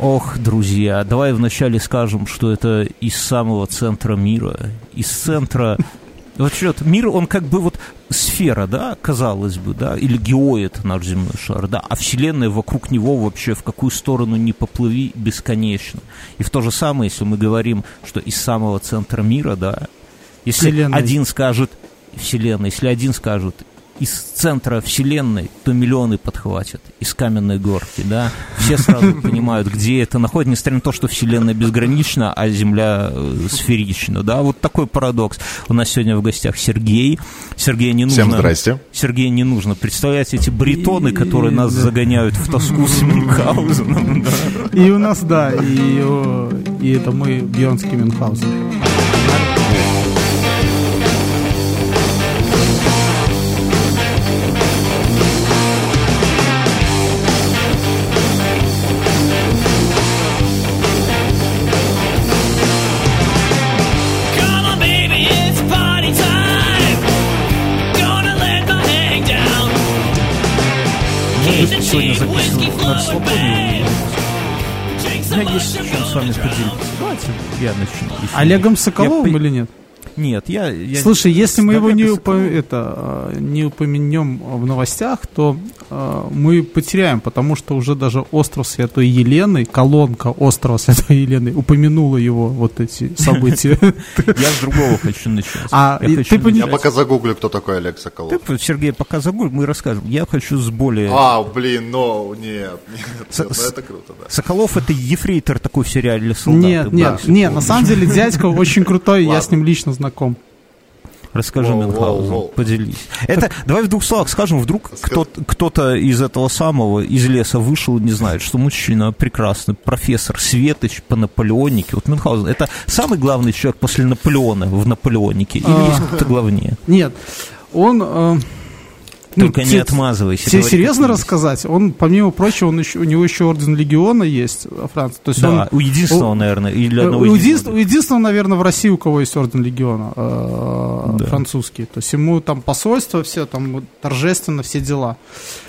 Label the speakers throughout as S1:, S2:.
S1: Ох, друзья, давай вначале скажем, что это из самого центра мира, из центра... Вот что, мир, он как бы вот сфера, да, казалось бы, да, или геоид наш земной шар, да, а Вселенная вокруг него вообще в какую сторону не поплыви бесконечно. И в то же самое, если мы говорим, что из самого центра мира, да, если
S2: Вселенной.
S1: один скажет Вселенная, если один скажет из центра Вселенной, то миллионы подхватят из каменной горки, да. Все сразу понимают, где это находится, несмотря на то, что Вселенная безгранична, а Земля э, сферична, да. Вот такой парадокс. У нас сегодня в гостях Сергей. Сергей не нужно...
S3: Всем здрасте.
S1: Сергей не нужно представлять эти бритоны, которые нас загоняют в тоску с Мюнхгаузеном.
S2: И у нас, да, и это мы Бьернский Мюнхгаузен.
S1: Сегодня
S4: cheap whiskey
S1: записываю на
S4: flowing,
S1: расслабоне.
S4: babe. Drink
S1: У меня есть чем с вами поделиться. Давайте я начну.
S2: Олегом
S1: Я
S2: Соколовым
S1: по-
S2: или нет?
S1: Нет, я... я-
S2: Слушай, если мы его не, упо- это, а, не упомянем в новостях, то а, мы потеряем, потому что уже даже остров Святой Елены, колонка острова Святой Елены упомянула его вот эти события.
S1: Я с другого хочу начать.
S2: А,
S1: Я
S3: пока загуглю, кто такой Олег Соколов.
S1: Сергей, пока загуль, мы расскажем. Я хочу с более...
S3: А, блин, ну, нет, ну это круто, да.
S1: Соколов это ефрейтор такой в сериале «Солдаты».
S2: Нет, нет, нет, на самом деле дядька очень крутой, я с ним лично знаком.
S1: Расскажи,
S3: Воу,
S1: Мюнхгаузен,
S3: воу, воу.
S1: поделись. Это, давай в двух словах скажем, вдруг кто, кто-то из этого самого, из леса вышел и не знает, что мужчина прекрасный, профессор Светоч по Наполеонике. Вот Мюнхгаузен, это самый главный человек после Наполеона в Наполеонике? Или
S2: А.
S1: есть кто-то главнее?
S2: Нет, он... э, ну,
S1: Только не
S2: те-
S1: отмазывайся.
S2: Тебе серьезно
S1: есть.
S2: рассказать? Он, помимо прочего, он еще, у него еще орден легиона есть во Франции. То есть
S1: Да,
S2: он,
S1: у единственного,
S2: у-
S1: наверное, или
S2: Э,
S1: одного
S2: У, един-
S1: единственного.
S2: у единственного, наверное, в России, у кого есть орден легиона, э,
S1: Да.
S2: французский. То есть ему там посольство, все там торжественно, все дела.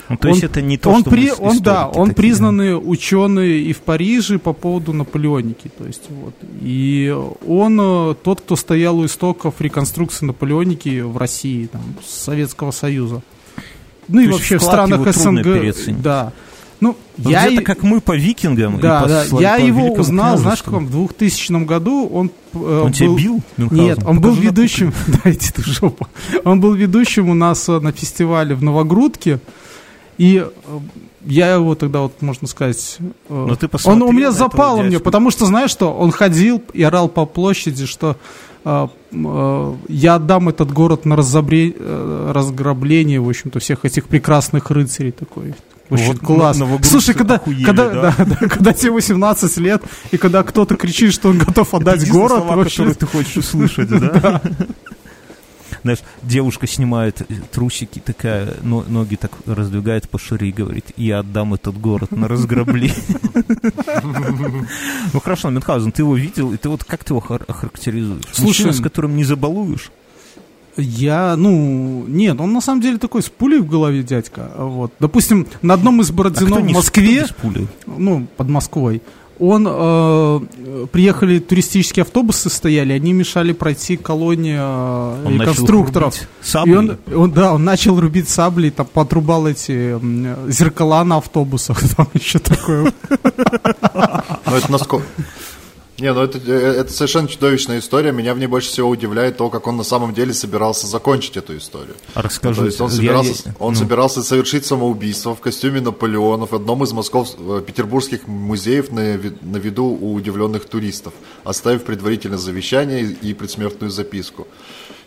S1: Ну, то есть
S2: он-
S1: это не то,
S2: он
S1: что
S2: при- он, да, он
S1: такие.
S2: признанный ученый и в Париже по поводу Наполеоники. То есть, вот. И он э, тот, кто стоял у истоков реконструкции Наполеоники в России, там, Советского Союза. Ну и вообще в странах СНГ. Да. Ну,
S1: Вот
S2: я и-
S1: как мы по викингам и
S2: да,
S1: по,
S2: да.
S1: слав-
S2: Я
S1: по
S2: его узнал, знаешь,
S1: княжеству.
S2: каком? В 2000 году он, э,
S1: Он тебя
S2: был-
S1: бил, Мюнхгаузен?
S2: Нет, он был
S1: Покажи на
S2: ведущим. Дайте ты жопу. Он был ведущим у нас э, на фестивале в Новогрудке. И э, я его тогда, вот, можно сказать, э,
S1: Но Ну, ты
S2: он у меня запал мне, потому что, знаешь что, он ходил и орал по площади, что я отдам этот город на разобре- э, разграбление, в общем-то, всех этих прекрасных рыцарей такой. Очень
S1: Вот
S2: класс.
S1: на- новогрудцы
S2: Слушай, когда,
S1: охуели,
S2: когда,
S1: да?
S2: да, да, когда тебе 18 лет, и когда кто-то кричит, что он готов отдать
S1: Единственные
S2: город,
S1: слова,
S2: вообще...
S1: которые ты хочешь услышать, да? Знаешь, девушка снимает э, трусики, такая, но- ноги так раздвигает пошире и говорит, я отдам этот город на разграбление. Ну хорошо, Мюнхгаузен, ты его видел, и ты вот как ты его хар- охарактеризуешь?
S2: Слушай,
S1: Мужчина, с которым не забалуешь?
S2: Я, ну, нет, он на самом деле такой с пулей в голове дядька. Вот. Допустим, на одном из
S1: А
S2: Бородино
S1: кто
S2: в Москве, ну, под Москвой, он, э, э, приехали туристические автобусы стояли, они мешали пройти колонии э,
S1: Он начал их
S2: реконструкторов.
S1: рубить
S2: И он, он, да, он начал рубить сабли, там подрубал эти м, зеркала на автобусах, там еще такое.
S3: Ну, это насколько... Не, ну это, э, это совершенно чудовищная история. Меня в ней больше всего удивляет то, как он на самом деле собирался закончить эту историю.
S1: А расскажи.
S3: То есть он собирался,
S1: я-
S3: он
S1: ну.
S3: собирался совершить самоубийство в костюме Наполеона в одном из москов, э, петербургских музеев на, на виду у удивленных туристов, оставив предварительное завещание и предсмертную записку.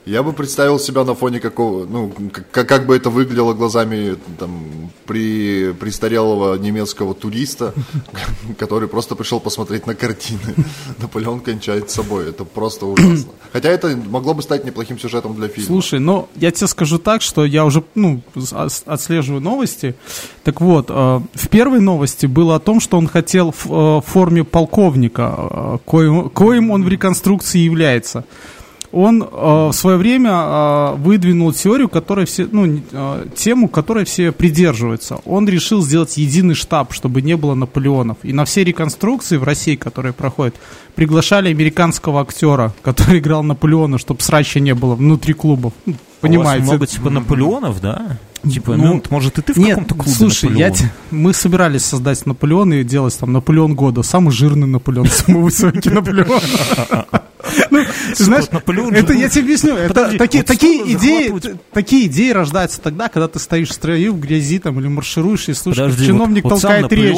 S3: Я бы представил себя на фоне какого, ну, как, как бы это выглядело глазами там, при, престарелого немецкого туриста, который просто пришел посмотреть на картины. Наполеон кончает собой. Это просто ужасно. Хотя это могло бы стать неплохим сюжетом для фильма.
S2: Слушай, ну, я тебе скажу так, что я уже, ну, с- ос- отслеживаю новости. Так вот, э, в первой новости было о том, что он хотел в э, форме полковника, э, коим, коим он в реконструкции является. Он э, в свое время э, выдвинул теорию, которой все, ну, э, тему, которой все придерживаются. Он решил сделать единый штаб, чтобы не было Наполеонов. И на все реконструкции в России, которые проходят, приглашали американского актера, который играл Наполеона, чтобы срача не было внутри клубов. Ну, Понимаете?
S1: У вас много типа Наполеонов, да? Типа,
S2: Ну,
S1: ну, может, и ты в
S2: Нет,
S1: каком-то клубе
S2: слушай, я
S1: Наполеон?
S2: те- мы собирались создать Наполеон и делать там Наполеон года. Самый жирный Наполеон, самый высокий Наполеон. Ну, ты знаешь, это я тебе объясню. Это такие, идеи, такие идеи рождаются тогда, когда ты стоишь в строю в грязи там или маршируешь и слушаешь,
S1: Подожди,
S2: чиновник
S1: вот
S2: толкает речь.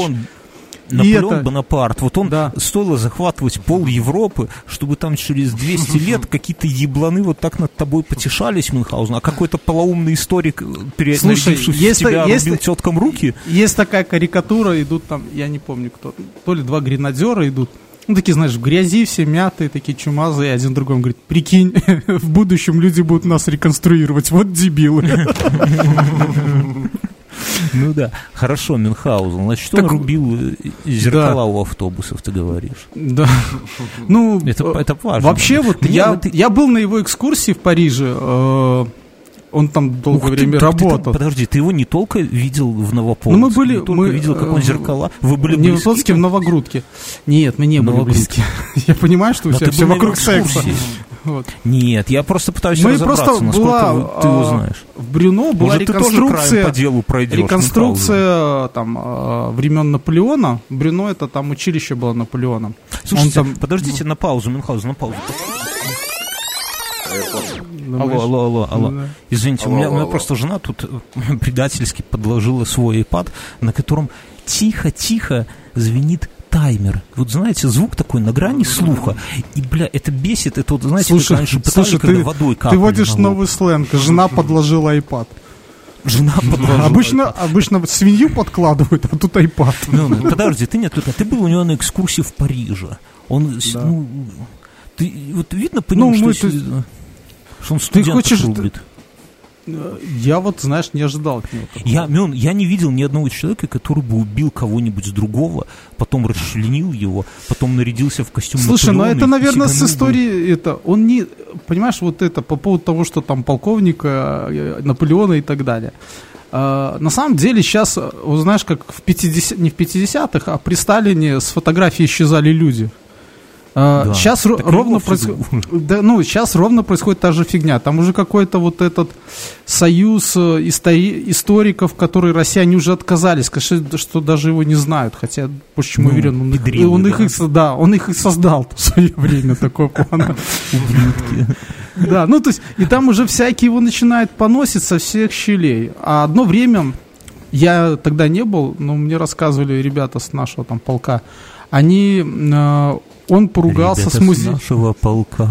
S1: Наполеон,
S2: это-
S1: Бонапарт, вот он
S2: Да.
S1: стоило захватывать пол Европы, чтобы там через 200 лет какие-то ебланы вот так над тобой потешались, Мюнхгаузен, а какой-то полоумный историк, э, перенарядившись
S2: есть-
S1: тебя,
S2: есть-
S1: рубил теткам руки.
S2: Есть такая карикатура, идут там, я не помню кто, то ли два гренадера идут, ну, такие, знаешь, в грязи все мятые, такие чумазые, один другому говорит, прикинь, в будущем люди будут нас реконструировать, вот дебилы.
S1: Ну да, хорошо, Мюнхгаузен, значит,
S2: Так-
S1: он рубил э, зеркала у автобусов, ты говоришь.
S2: Да. Ну,
S1: Это, это важно.
S2: вообще вот
S1: Мне
S2: я,
S1: вот и-
S2: я был на его экскурсии в Париже, э, он там долгое
S1: Ух ты,
S2: время
S1: так ты там-
S2: работал.
S1: подожди, ты его не только видел в Новополоцке,
S2: Ну, мы были-
S1: не только
S2: мы,
S1: видел, как он
S2: э,
S1: зеркала. Вы были
S2: не
S1: близки
S2: в? Новогрудке. Нет, мы не были близки. Я понимаю, что у тебя все вокруг секса. Вот.
S1: Нет, я просто пытаюсь
S2: Мы
S1: разобраться,
S2: просто
S1: насколько
S2: была,
S1: вы- ты его
S2: а,
S1: знаешь.
S2: В Брюно была
S1: Может,
S2: реконструкция,
S1: по делу пройдешь,
S2: реконструкция там э, времен Наполеона. Брюно это там училище было Наполеона.
S1: Слушайте,
S2: Он там-
S1: подождите на паузу, Мюнхгаузен, на паузу. Алло, алло, алло, алло. Извините, у
S3: Алло,
S1: меня, у меня
S3: алло.
S1: просто жена тут э, предательски подложила свой iPad, на котором тихо-тихо звенит таймер. Вот знаете, звук такой на грани слуха. И, бля, это бесит. Это вот, знаете, как
S2: Слушай,
S1: раньше пытали,
S2: слушай,
S1: когда
S2: ты,
S1: водой
S2: ты
S1: капали
S2: водишь
S1: на лоб.
S2: новый сленг. Жена подложила iPad.
S1: Жена подложила.
S2: Обычно, обычно свинью подкладывают, а тут iPad.
S1: Ну, ну, подожди, ты нет, ты был у него на экскурсии в Париже. Он,
S2: Да.
S1: ну, ты вот видно по нему,
S2: Ну,
S1: что,
S2: мы
S1: с-
S2: тут-
S1: что он студентов
S2: хочешь-
S1: рубит.
S2: Я вот, знаешь, не ожидал от него. такого.
S1: Я, я не видел ни одного человека, который бы убил кого-нибудь с другого, потом расчленил его, потом нарядился в костюм
S2: Слушай, ну
S1: Наполеона
S2: это,
S1: и
S2: наверное, с
S1: сиганул бы.
S2: это. Он не. Понимаешь, вот это по поводу того, что там полковника, э, Наполеона и так далее. А, на самом деле сейчас, э, знаешь, как в 50, не в 50-х, а при Сталине с фотографии исчезали люди. А,
S1: Да.
S2: Сейчас
S1: Так
S2: ровно происходит. Да, ну, сейчас ровно происходит та же фигня. Там уже какой-то вот этот союз э, истори- историков, которые россияне уже отказались, сказать, что даже его не знают. Хотя, чем
S1: Ну,
S2: уверен, он их,
S1: педрилы,
S2: он их
S1: да.
S2: и со- да, он их и создал в свое время, такой план. Да, ну то есть, и там уже всякие его начинают поносить со всех щелей. А одно время, я тогда не был, но мне рассказывали ребята с нашего там полка, они, э, он поругался
S1: Ребята
S2: с музеем.
S1: нашего полка.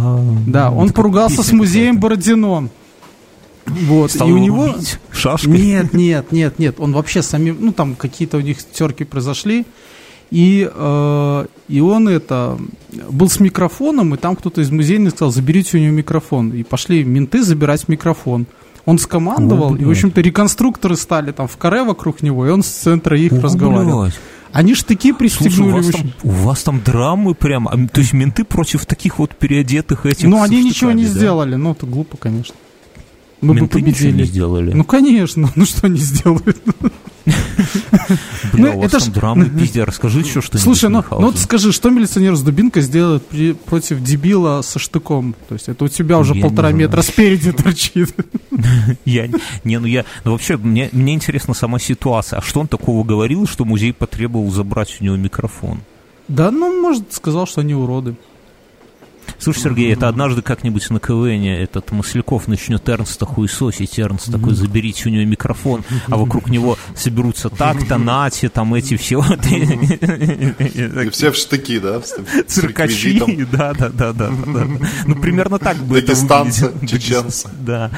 S2: Да, он
S1: Это как
S2: поругался с музеем. Бородино. Вот,
S1: Стал
S2: и у
S1: его
S2: него...
S1: шашкой.
S2: Нет, нет, нет, нет. Он вообще сами, ну там какие-то у них терки произошли. И, э, и он это был с микрофоном, и там кто-то из музейных сказал, заберите у него микрофон. И пошли менты забирать микрофон. Он скомандовал,
S1: О,
S2: и, в общем-то, реконструкторы стали там в каре вокруг него, и он с центра их
S1: О,
S2: разговаривал.
S1: блядь.
S2: Они штыки
S1: Слушай, у
S2: пристегнули.
S1: вас, там, у вас там драмы прям, а, то есть менты против таких вот переодетых этих
S2: Ну, они ничего не
S1: да?
S2: сделали, ну, это глупо, конечно. Мы бы
S1: Менты ничего
S2: победили.
S1: не сделали.
S2: Ну, конечно, ну что они сделают?
S1: Бля,
S2: ну,
S1: у вас там драмы, пиздец, расскажи еще что-нибудь.
S2: Слушай, ну, ну вот скажи, что милиционер с дубинкой сделает против дебила со штыком? То есть это у тебя уже полтора метра спереди торчит.
S1: Я, не, ну я, ну вообще, мне, мне интересна сама ситуация. А что он такого говорил, что музей потребовал забрать у него микрофон?
S2: Да, ну, может, сказал, что они уроды.
S1: Слушай, Сергей, это однажды как-нибудь на КВН этот Масляков начнет Эрнста хуесосить, Эрнст такой, заберите у него микрофон, а вокруг него соберутся так-то, нати, там эти все
S3: И все в штыки, да?
S1: циркачи, да, да, да, да. Ну, примерно так бы это
S3: Дагестанцы, чеченцы.
S1: Да.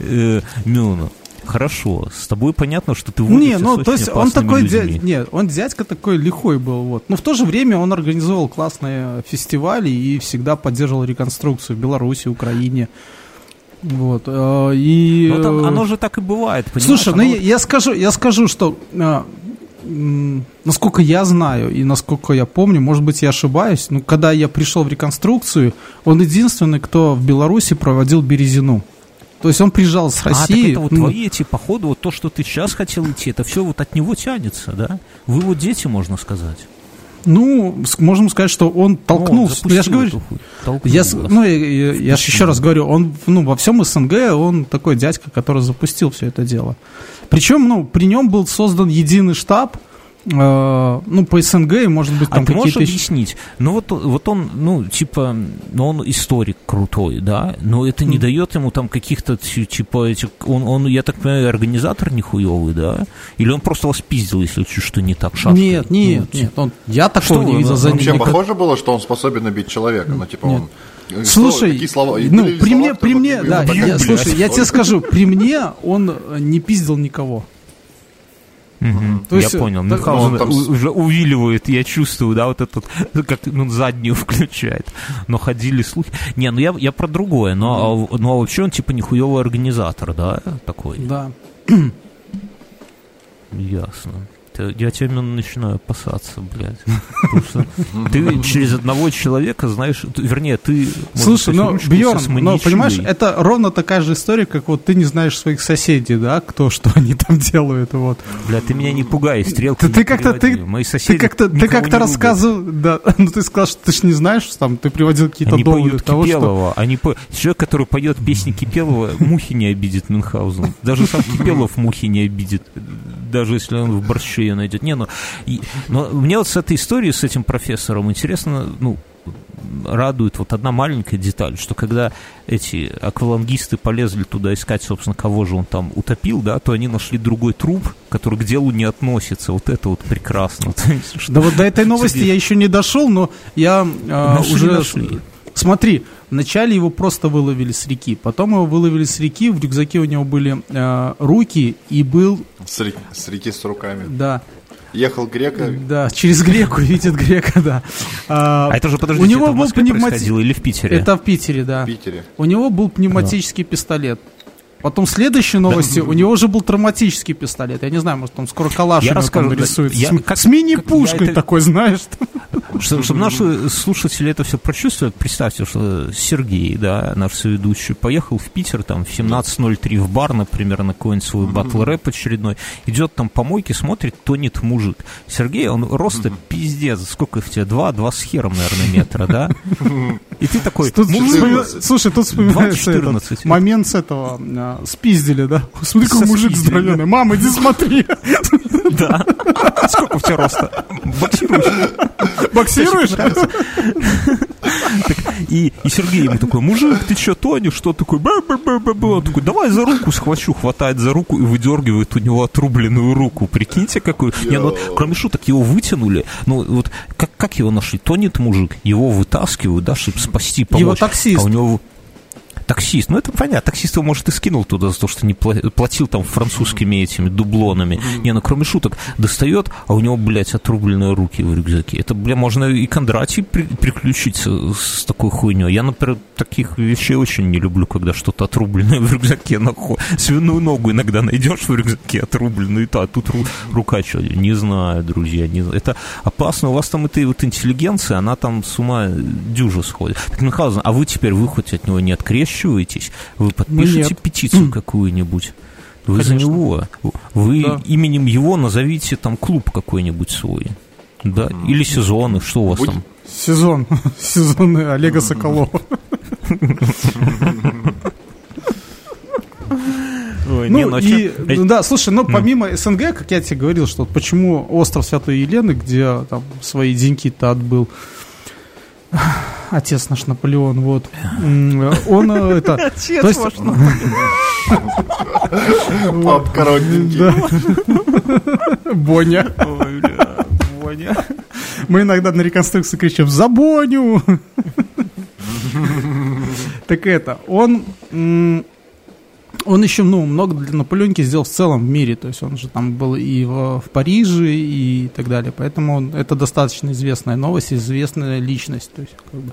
S1: Э, Мюна, хорошо, с тобой понятно, что ты
S2: Не, ну, то есть он такой, дядь, нет, он дядька такой лихой был, вот. Но в то же время он организовал классные фестивали и всегда поддерживал реконструкцию в Беларуси, Украине. Вот. э, И...
S1: Ну, там, оно же так и бывает, понимаешь?
S2: Слушай, ну
S1: Оно
S2: я, скажу, я скажу, что э, насколько я знаю и насколько я помню, может быть, я ошибаюсь, но когда я пришел в реконструкцию, он единственный, кто в Беларуси проводил Березину. То есть он приезжал с
S1: А, так
S2: России.
S1: это вот
S2: ну,
S1: твои эти походы, вот то, что ты сейчас хотел идти, это все вот от него тянется, да? Вы вот дети, можно сказать.
S2: ну, можем сказать, что он толкнул.
S1: Ну,
S2: Ну, я же говорю,
S1: толкнул
S2: Я,
S1: вас.
S2: ну, я, я- я ж еще раз говорю, он ну, во всем СНГ он такой дядька, который запустил все это дело. Причем, ну, при нем был создан единый штаб, ну, по СНГ, и, может быть,
S1: А
S2: там
S1: ты можешь
S2: какие-то... еще-
S1: объяснить? Ну вот, вот он, ну, типа, ну он историк крутой, да, но это не дает ему там каких-то, ти- типа, этих, он, он, я так понимаю, организатор нихуевый, да? Или он просто вас пиздил, если что не так шашкой?
S2: Нет, нет,
S1: Ну,
S2: нет, он, я такого
S1: Что
S2: не видел за
S3: Вообще
S2: ним.
S3: похоже было, что он способен убить человека, ну типа он... э,
S2: Слушай,
S3: какие слова?
S2: Ну, при
S3: слова,
S2: мне, при мне, да,
S3: так
S2: я, слушай, я тебе скажу, при мне он э, не пиздил никого.
S1: Мгм,
S2: То есть,
S1: я понял.
S2: так-
S1: Мюнхгаузен
S3: там
S1: уже увиливает, я чувствую, да, вот этот, как ну, заднюю включает. Но ходили слухи. Не, ну я, я про другое, но, а, ну, а вообще он типа нихуевый организатор, да, такой?
S2: Да.
S1: Ясно. Я тебя начинаю опасаться, блядь. Ты через одного человека знаешь, вернее, ты...
S2: Слушай, ну, Бьерн,
S1: маньячиной.
S2: понимаешь, это ровно такая же история, как вот ты не знаешь своих соседей, да, кто что они там делают, вот.
S1: Бля, ты меня не пугай, стрелки
S2: Ты, как-то, ты.
S1: Мои
S2: ты
S1: соседи
S2: как-то, ты как-то рассказывал, да, ну ты сказал, что ты ж не знаешь, что там, ты приводил какие-то
S1: Они
S2: доводы
S1: поют
S2: того, что...
S1: Кипелова. Они по... Человек, который поет песни Кипелова, мухи не обидит Мюнхгаузен. Даже сам Кипелов мухи не обидит. Даже если он в борще ее найдет. Не, ну, и- но мне вот с этой историей, с этим профессором, интересно, ну, радует вот одна маленькая деталь, что когда эти аквалангисты полезли туда искать, собственно, кого же он там утопил, да, то они нашли другой труп, который к делу не относится. Вот это вот прекрасно.
S2: Да вот до этой новости я еще не дошел, но я а, уже... Смотри, вначале его просто выловили с реки, потом его выловили с реки, в рюкзаке у него были а, руки и был,
S3: С реки, с реки с руками.
S2: да,
S3: Ехал грека,
S2: да, через греку видит грека, да. А,
S1: А это же, подождите,
S2: у него
S1: это в
S2: был
S1: Москве
S2: пневмати-
S1: происходило или в Питере?
S2: Это в Питере, да.
S3: в Питере.
S2: У него был пневматический пистолет. Потом следующие новости, у него уже был травматический пистолет. Я не знаю, может, он скоро калаш
S1: Я
S2: там
S1: расскажу, да, я-
S2: С,
S1: как-
S2: с мини-пушкой
S1: это-
S2: такой, знаешь.
S1: Чтобы, чтобы наши слушатели это все прочувствовали, представьте, что Сергей, да, наш соведущий, поехал в Питер там в 17.03 в бар, например, на какой-нибудь свой батл рэп очередной, идет там по мойке, смотрит, тонет мужик. Сергей, он роста пиздец, сколько в тебе? Два, два с хером, наверное, метра, да? И ты такой,
S2: Слушай, тут вспоминается
S1: 2.14.
S2: этот момент с этого, а, спиздили, да? Смотри, какой мужик здоровенный. Мама, иди смотри.
S1: да. Сколько у тебя роста? Боксируешь?
S2: Боксируешь?
S1: И, и Сергей ему такой, мужик, ты что, тонешь? Что такой? Ба-ба-ба-ба-ба. Он такой, давай за руку схвачу, хватает за руку и выдергивает у него отрубленную руку. Прикиньте, какой... Не, ну, кроме шуток, его вытянули. Ну, вот как, как его нашли? Тонет мужик, его вытаскивают, да, чтобы спасти, помочь.
S2: Его таксист.
S1: А у него... Таксист, ну это понятно, таксист его, может, и скинул туда за то, что не пла- платил там французскими этими дублонами. Не, ну кроме шуток, достает, а у него, блядь, отрубленные руки в рюкзаке. Это, бля, можно и Кондратий при- приключиться с такой хуйней. Я, например, таких вещей очень не люблю, когда что-то отрубленное в рюкзаке находит. Свиную ногу иногда найдешь в рюкзаке отрубленную, и то, а тут ру- рука что, не знаю, друзья, не знаю. Это опасно, у вас там эта вот интеллигенция, она там с ума дюжа сходит. Так, Мюнхгаузен, а вы теперь, вы хоть от него не открещиваетесь? Вы подпишете
S2: нет.
S1: петицию какую-нибудь? Вы за
S2: Конечно.
S1: него. Вы
S2: Да.
S1: именем его назовите там клуб какой-нибудь свой. Да, или сезоны, что у вас
S3: Будь-
S1: там?
S2: Сезон. Сезон Олега Соколова.
S1: Ой, не,
S2: Ну,
S1: вообще-
S2: и, ну да, слушай, ну, помимо СНГ, как я тебе говорил, что почему остров Святой Елены, где там свои деньги-то отбыл отец наш Наполеон, вот, он э, это... то есть-
S3: Папка родненький.
S2: Да. Боня.
S1: Ой, бля, Боня.
S2: Мы иногда на реконструкции кричим «За Боню!» Так это, он... Он еще, ну, много для Наполеонки сделал в целом в мире, то есть он же там был и в, в Париже и так далее, поэтому это достаточно известная новость, известная личность, то есть как бы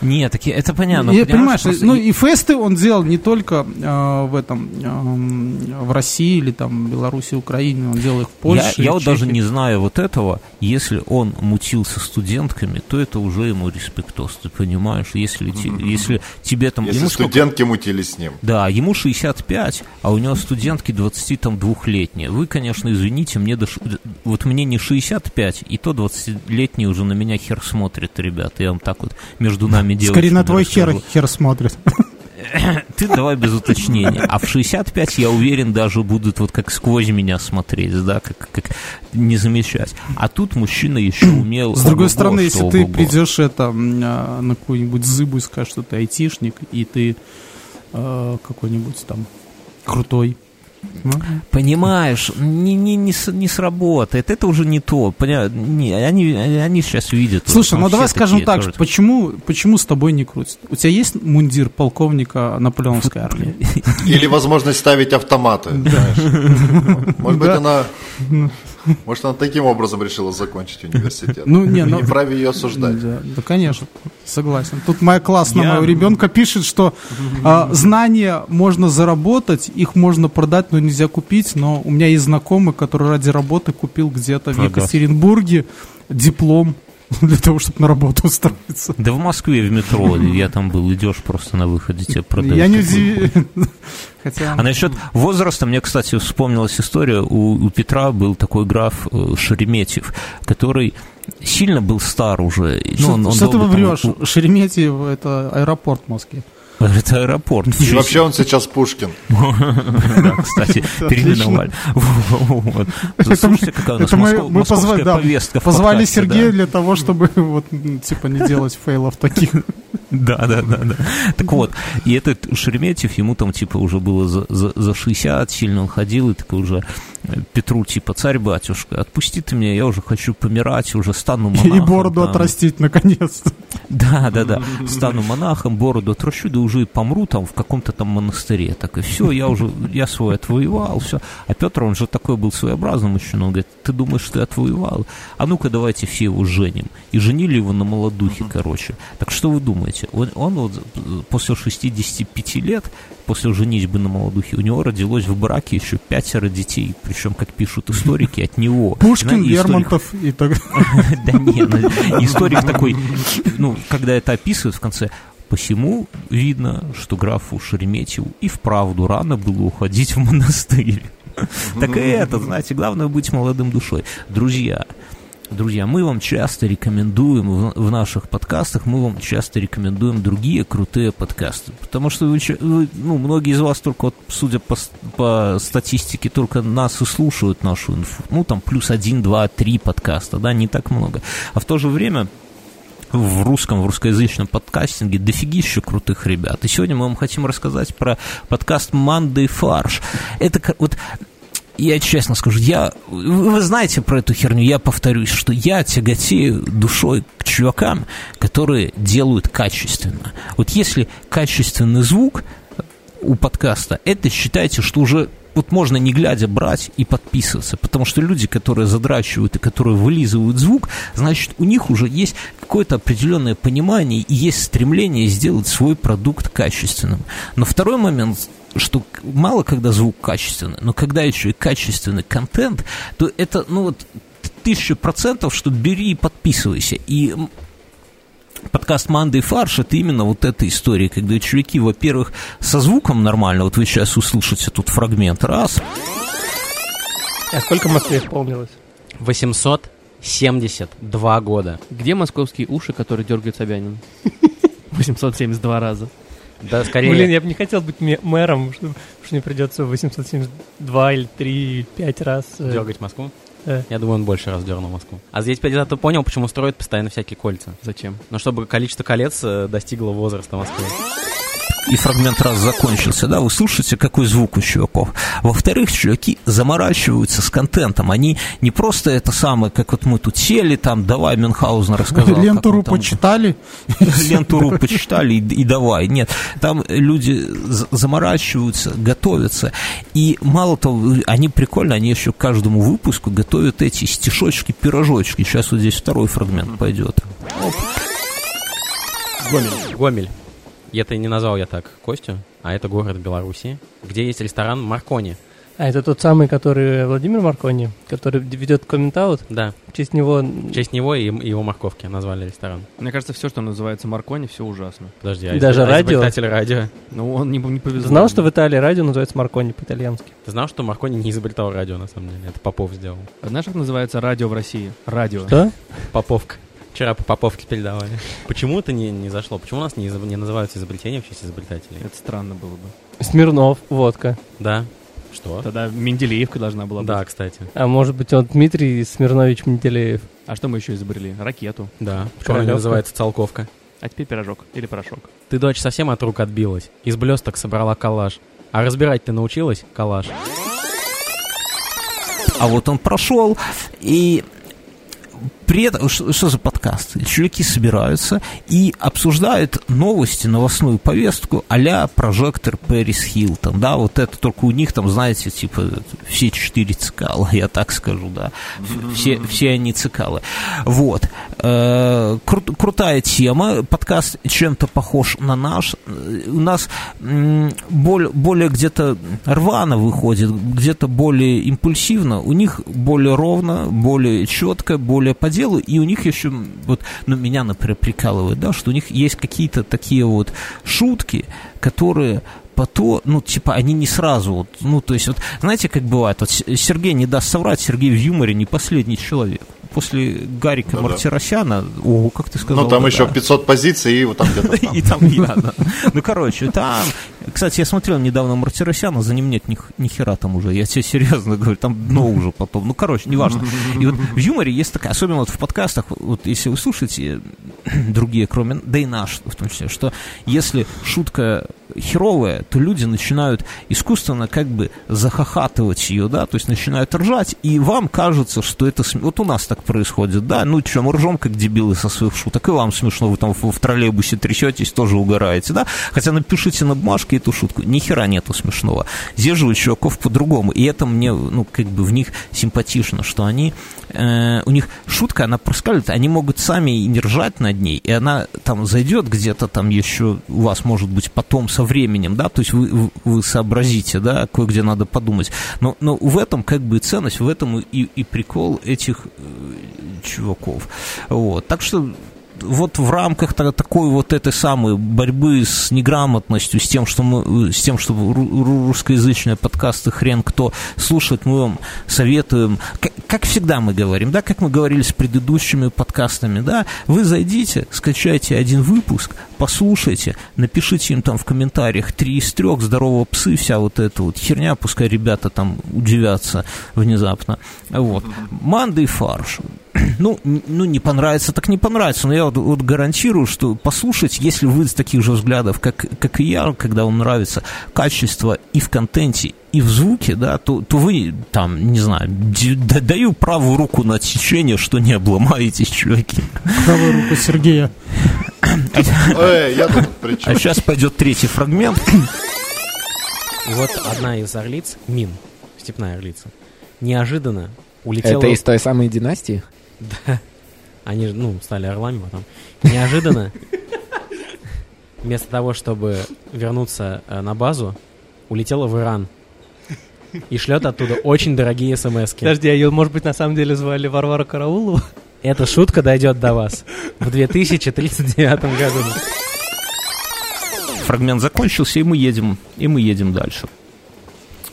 S1: Нет, такие, это понятно.
S2: Я понимаешь,
S1: просто
S2: ну
S1: и-
S2: фесты он делал не только э, в этом э, в России или там Беларуси, Украине, он делал их в Польше.
S1: я, я вот даже не знаю вот этого. Если он мутил со студентками, то это уже ему респектос, ты понимаешь? Если, те- если тебе там...
S3: Если
S1: ему сколько-
S3: студентки мутили с ним.
S1: Да, ему 65, а у него студентки 22-летние. Вы, конечно, извините, мне даже... Вот мне не 65, и то 20-летние уже на меня хер смотрят, ребята. Я вам так вот между нами девочками
S2: Скорее на твой хер, хер смотрит.
S1: Ты давай без уточнения. А в 65, я уверен, даже будут вот как сквозь меня смотреть, да, как, как не замечать. А тут мужчина еще умел...
S2: С другой стороны, если ты
S1: ого-го.
S2: придешь это а, на какую-нибудь зыбу и скажешь, что ты айтишник, и ты э, какой-нибудь там крутой. Ну,
S1: Понимаешь, не, не, не, не сработает. Это уже не то. Поня... Не, они, они сейчас видят.
S2: Слушай,
S1: вот,
S2: ну давай скажем так,
S1: тоже.
S2: почему, почему с тобой не крутят? У тебя есть мундир полковника наполеоновской армии?
S3: Или возможность ставить автоматы. знаешь. Может быть, она... Может, она таким образом решила закончить университет.
S2: Ну, не, ну-
S3: не вправе ее осуждать.
S2: Да, да, конечно, согласен. Тут моя классная
S1: Я-
S2: моего ребенка пишет, что а, знания можно заработать, их можно продать, но нельзя купить. Но у меня есть знакомый, который ради работы купил где-то в. Екатеринбурге диплом для того, чтобы на работу устроиться.
S1: Да в Москве, в метро, я там был, идешь просто на выходе, тебе продают.
S2: Я не удивлен. Хотя...
S1: А насчет возраста, мне, кстати, вспомнилась история. У, у Петра был такой граф э, Шереметьев, который сильно был стар уже. Ну,
S2: Что,
S1: он- он
S2: что ты
S1: там
S2: врешь?
S1: у-
S2: Шереметьево — это аэропорт в Москве.
S1: Это аэропорт.
S3: И вообще он сейчас Пушкин.
S1: Да, кстати, переименовали. Слушайте, какая у нас
S2: Это мы,
S1: москов-
S2: мы позвали,
S1: московская повестка
S2: позвали Сергея для того, чтобы вот типа не делать фейлов таких.
S1: Да, да, да, да. Так вот, и этот Шереметьев, ему там типа уже было за, за, за 60, сильно он ходил, и такой уже Петру типа, царь-батюшка, отпусти ты меня, я уже хочу помирать, уже стану монахом.
S2: И бороду
S1: там».
S2: отрастить наконец-то.
S1: Да, да, да. Стану монахом, бороду отращу, да уже и помру там в каком-то там монастыре. Так и все, я уже, я свой отвоевал, все. А Петр, он же такой был своеобразный мужчина, он говорит, ты думаешь, ты отвоевал? А ну-ка давайте все его женим. И женили его на молодухе, короче. Так что вы думаете? Он, он вот э, после 65 лет, после женитьбы на молодухе, у него родилось в браке еще пятеро детей. Причем, как пишут историки, от него.
S2: Пушкин, Лермонтов и так
S1: Да не, ну, историк такой, ну, когда это описывают в конце, посему видно, что графу Шереметьеву и вправду рано было уходить в монастырь. Так и это, знаете, главное быть молодым душой. Друзья, Друзья, мы вам часто рекомендуем в, наших подкастах, мы вам часто рекомендуем другие крутые подкасты, потому что вы, вы, ну, многие из вас только, вот, судя по, по статистике, только нас и слушают нашу инфу. Ну, там плюс один, два, три подкаста, да, не так много. А в то же время в русском, в русскоязычном подкастинге дофигища крутых ребят. И сегодня мы вам хотим рассказать про подкаст «Мандай фарш». Это вот я честно скажу, я, вы знаете про эту херню, я повторюсь, что я тяготею душой к чувакам, которые делают качественно. Вот если качественный звук у подкаста, это считайте, что уже вот можно не глядя брать и подписываться, потому что люди, которые задрачивают и которые вылизывают звук, значит, у них уже есть какое-то определенное понимание и есть стремление сделать свой продукт качественным. Но второй момент, что мало когда звук качественный, но когда еще и качественный контент, то это, ну вот, тысяча процентов, что бери и подписывайся. И подкаст «Манда и фарш» — это именно вот эта история, когда чуваки, во-первых, со звуком нормально, вот вы сейчас услышите тут фрагмент, раз,
S5: А сколько Москве исполнилось?
S6: 872 года.
S5: Где московские уши, которые дергает Собянин? 872 раза.
S6: Да, скорее...
S7: Блин, я бы не хотел быть мэром, что, что мне придется 872 или 3 или 5 раз. э,
S6: Дергать Москву?
S7: э,
S6: Я думаю, он больше раз дернул Москву. А здесь ты понял, почему строят постоянно всякие кольца.
S5: Зачем?
S6: Ну, чтобы количество колец э, достигло возраста Москвы.
S1: И фрагмент раз закончился, да, вы слушаете, какой звук у чуваков. Во-вторых, чуваки заморачиваются с контентом, они не просто это самое, как вот мы тут сели, там, давай, Мюнхгаузен рассказал.
S2: Лентуру
S1: там-
S2: почитали.
S1: ленту почитали и, и давай. Нет, там люди заморачиваются, готовятся. И мало того, они прикольно, они еще к каждому выпуску готовят эти стишочки, пирожочки. Сейчас вот здесь второй фрагмент пойдет. Оп.
S5: Гомель.
S6: Гомель. И это не назвал я так Костю, а это город Беларуси, где есть ресторан Маркони.
S7: А это тот самый, который Владимир Маркони, который ведет комментаут.
S6: Да,
S7: В честь него...
S6: в честь него и и его морковки назвали ресторан.
S5: Мне кажется, все, что называется Маркони, все ужасно.
S6: Подожди, а
S7: даже
S6: изобр- а
S7: радио?
S6: изобретатель радио?
S5: Ну, он не, не повезло.
S7: Знал, что в Италии радио называется Маркони по-итальянски?
S6: Ты знал, что Маркони не изобретал радио, на самом деле? Это Попов сделал.
S5: Знаешь, как называется радио в России? Радио.
S7: Что?
S6: Поповка. Вчера по Поповке передавали. Почему это не, не зашло? Почему у нас не, не называются изобретения в честь изобретателей?
S5: Это странно было бы.
S7: Смирнов, водка.
S6: Да. Что?
S5: Тогда Менделеевка должна была быть.
S6: Да, кстати.
S7: А может быть, он Дмитрий Смирнович Менделеев.
S5: А что мы еще изобрели? Ракету.
S6: Да. Почему она называется Целковка?
S5: А теперь пирожок или порошок.
S6: Ты, дочь, совсем от рук отбилась. Из блесток собрала коллаж. А разбирать ты научилась? Коллаж.
S1: А вот он прошел, и при этом, что, что за подкаст? Чуваки собираются и обсуждают новости, новостную повестку а-ля прожектор Пэрис Хилтон, да, вот это только у них там, знаете, типа все четыре цикала, я так скажу, да, все, все они цикалы. Вот. Э, кру- крутая тема, подкаст чем-то похож на наш, у нас боль- более где-то рвано выходит, где-то более импульсивно, у них более ровно, более четко, более по делу, и у них еще, вот, ну, меня, например, прикалывает, да, что у них есть какие-то такие вот шутки, которые по то, ну, типа, они не сразу, вот, ну, то есть, вот, знаете, как бывает, вот Сергей не даст соврать, Сергей в юморе не последний человек. После Гарика
S3: Да-да.
S1: Мартиросяна, о, как ты сказал,
S3: Ну, там
S1: да,
S3: еще
S1: да.
S3: 500 позиций, и вот там где-то.
S1: И там я, да. Ну, короче, там... Кстати, я смотрел недавно Мартиросяна, за ним нет ни, хера там уже. Я тебе серьезно говорю, там дно уже потом. Ну, короче, неважно. И вот в юморе есть такая, особенно вот в подкастах, вот если вы слушаете другие, кроме, да и наш в том числе, что если шутка херовая, то люди начинают искусственно как бы захохатывать ее, да, то есть начинают ржать, и вам кажется, что это... Вот у нас так происходит, да, ну что, мы ржем как дебилы со своих шуток, и вам смешно, вы там в, в троллейбусе трясетесь, тоже угораете, да, хотя напишите на бумажке эту шутку, ни хера нету смешного. Здесь же чуваков по-другому, и это мне, ну, как бы в них симпатично, что они, э, у них шутка, она проскальзывает, они могут сами не ржать над ней, и она там зайдет где-то там еще у вас, может быть, потом со временем, да, то есть вы, вы- вы сообразите, да, кое-где надо подумать. Но, но в этом как бы ценность, в этом и, и прикол этих э, чуваков. Вот. Так что вот в рамках та- такой вот этой самой борьбы с неграмотностью, с тем, что мы, с тем, что ру- ру- русскоязычные подкасты хрен кто слушает, мы вам советуем, как, как всегда мы говорим, да, как мы говорили с предыдущими подкастами, да, вы зайдите, скачайте один выпуск, послушайте, напишите им там в комментариях три из трех, здорово псы, вся вот эта вот херня, пускай ребята там удивятся внезапно. Вот. Манда и фарш. Ну, ну, не понравится, так не понравится. Но я вот, вот гарантирую, что послушать, если вы из таких же взглядов, как, как и я, когда вам нравится качество и в контенте, и в звуке, да, то, то вы там, не знаю, даю правую руку на отсечение, что не обломаетесь, чуваки.
S2: Правая рука Сергея.
S3: Эй, я тут при чем?
S1: А сейчас пойдет третий фрагмент.
S6: Вот одна из орлиц, Мин, степная орлица, неожиданно улетела...
S8: Это из той самой династии?
S6: Да. Они же, ну, стали орлами потом. Неожиданно, вместо того, чтобы вернуться э, на базу, улетела в Иран. И шлет оттуда очень дорогие смс
S7: Подожди, а ее, может быть, на самом деле звали Варвара Караулова?
S6: Эта шутка дойдет до вас в 2039 году.
S1: Фрагмент закончился, и мы едем, и мы едем дальше.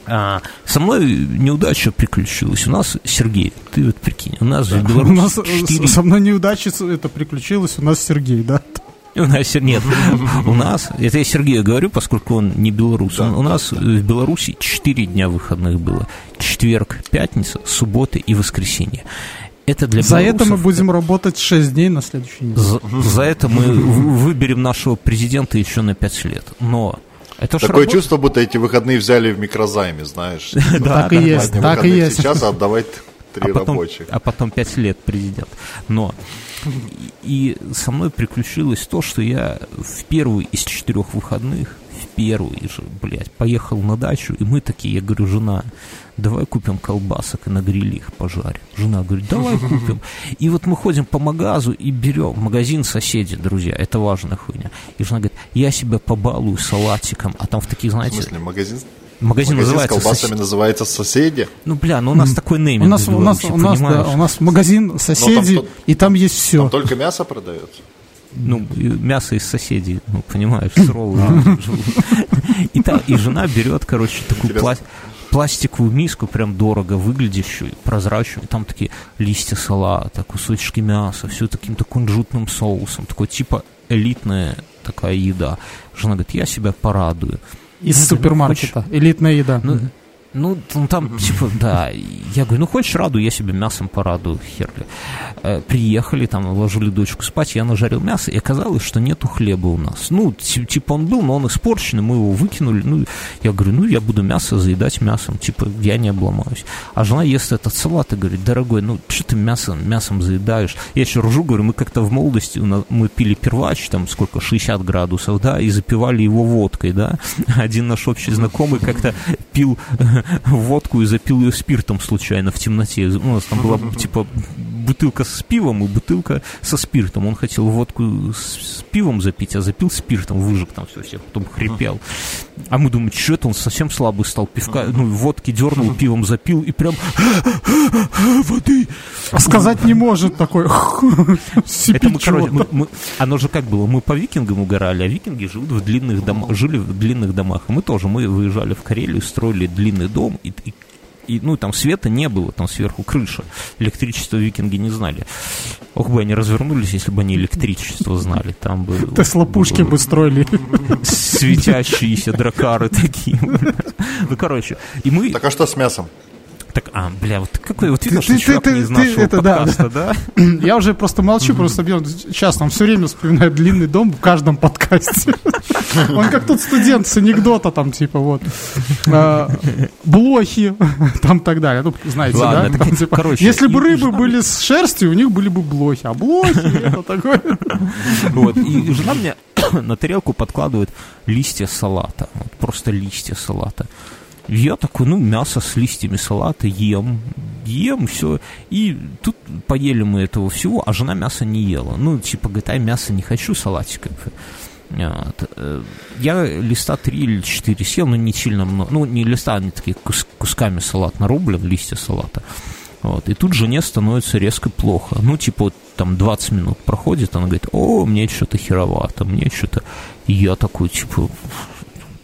S1: А, со мной неудача приключилась. У нас, Сергей, ты вот прикинь, у нас в
S2: У
S1: Беларуси
S2: нас э,
S1: четыре-
S2: с- со мной неудача это приключилось, у нас Сергей, да?
S1: У нас, нет, у нас, это я Сергею говорю, поскольку он не белорус, он- у нас в Беларуси 4 дня выходных было. Четверг, пятница, суббота и воскресенье. Это для
S2: За это мы будем работать 6 дней на следующей неделе.
S1: За, за это мы в- выберем нашего президента еще на 5 лет. Но это
S3: Такое
S1: работа.
S3: чувство, будто эти выходные взяли в микрозайме, знаешь.
S1: Да,
S2: Так и есть, так и есть.
S3: Сейчас а отдавать три
S1: а потом,
S3: рабочих.
S1: а потом 5 лет президент. Но и со мной приключилось то, что я в первый из четырех выходных, в первый же, блядь, поехал на дачу, и мы такие, я говорю, жена, давай купим колбасок и на гриле их пожарим. Жена говорит, давай купим. И вот мы ходим по магазу и берем, магазин соседи, друзья, это важная хуйня. И жена говорит, я себя побалую салатиком, а там в таких,
S3: В
S1: знаете,
S3: смысле, магазин?
S1: магазин,
S3: Магазин с
S1: называется
S3: колбасами
S1: «Сосед».
S3: называется «Соседи».
S1: Ну, бля, ну у нас такой нейминг.
S2: У нас, у нас, у нас, да, у нас магазин соседей,
S3: тут-
S2: и там есть все.
S3: Там только мясо продается.
S1: Ну, мясо из соседей, ну, понимаешь, суровые люди живут. И, та- и жена берет, короче, такую пла- пластиковую миску, прям дорого выглядящую, прозрачную, там такие листья салата, кусочки мяса, все таким-то кунжутным соусом, такой типа элитная такая еда. Жена говорит, я себя порадую.
S2: Из
S1: Ну,
S2: супермаркета. Элитная еда.
S1: Ну, ну, там, там, типа, да. Я говорю, ну, хочешь радуй, я себе мясом порадую, херли. Э, приехали, там, ложили дочку спать, я нажарил мясо, и оказалось, что нету хлеба у нас. Ну, ти- типа, он был, но он испорченный, мы его выкинули. Ну, я говорю, ну, я буду мясо заедать мясом, типа, я не обломаюсь. А жена ест этот салат и говорит, дорогой, ну, что ты мясо, мясом заедаешь? Я еще ржу, говорю, мы как-то в молодости, мы пили первач, там, сколько, 60 градусов, да, и запивали его водкой, да. Один наш общий знакомый как-то пил водку и запил ее спиртом случайно в темноте. У нас там была, типа, бутылка с пивом и бутылка со спиртом. Он хотел водку с, с пивом запить, а запил спиртом, выжег там все, всех, потом хрипел. А мы думаем, что это он совсем слабый стал, пивка, ну, водки дернул, пивом запил и прям воды.
S2: А сказать не может такой.
S1: Это мы, короче, мы- мы- оно же как было, мы по викингам угорали, а викинги живут в длинных домах, жили в длинных домах. И мы тоже, мы выезжали в Карелию, строили длинный дом, и, и- и, ну, там света не было, там сверху крыша. Электричество викинги не знали. Ох бы они развернулись, если бы они электричество знали. Там бы...
S2: Тесла пушки бы строили.
S1: Светящиеся дракары такие. Ну, короче, и мы...
S3: Так а что с мясом?
S1: Так, а, бля, вот какой вот видно,
S2: ты-
S1: что
S2: ты- ты-
S1: не из
S2: ты
S1: нашего
S2: это да,
S1: подкаста, да?
S2: Я уже просто молчу, просто сейчас там все время вспоминает длинный дом в каждом подкасте. Он как тот студент с анекдота там, типа вот. а, Блохи, там так далее. Ну, знаете, да? типа,
S1: короче,
S2: Если бы рыбы были с шерстью, у них были бы блохи. А блохи это такое.
S1: Вот. И жена мне на тарелку подкладывает листья салата. Вот просто листья салата. Я такой, ну, мясо с листьями салата ем, ем, все. И тут поели мы этого всего, а жена мясо не ела. Ну, типа, говорит, а мясо не хочу, салатик. бы. Вот. Э, Я листа три или четыре съел, но не сильно много. Ну, не листа, они такие кус- кусками салат нарублен, листья салата. Вот. И тут жене становится резко плохо. Ну, типа, вот там 20 минут проходит, она говорит, о, мне что-то херовато, мне что-то... И я такой, типа,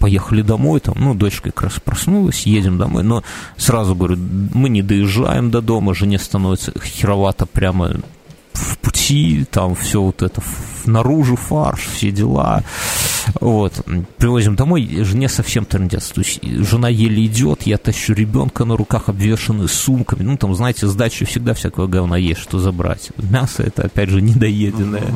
S1: поехали домой, там, ну, дочка как раз проснулась, едем домой, но сразу говорю, мы не доезжаем до дома, жене становится херовато прямо в пути, там все вот это наружу фарш, все дела. Вот. Привозим домой, жене совсем трындец. То есть жена еле идет, я тащу ребенка на руках, обвешанный сумками. Ну, там, знаете, с дачи всегда всякого говна есть, что забрать. Мясо это, опять же, недоеденное.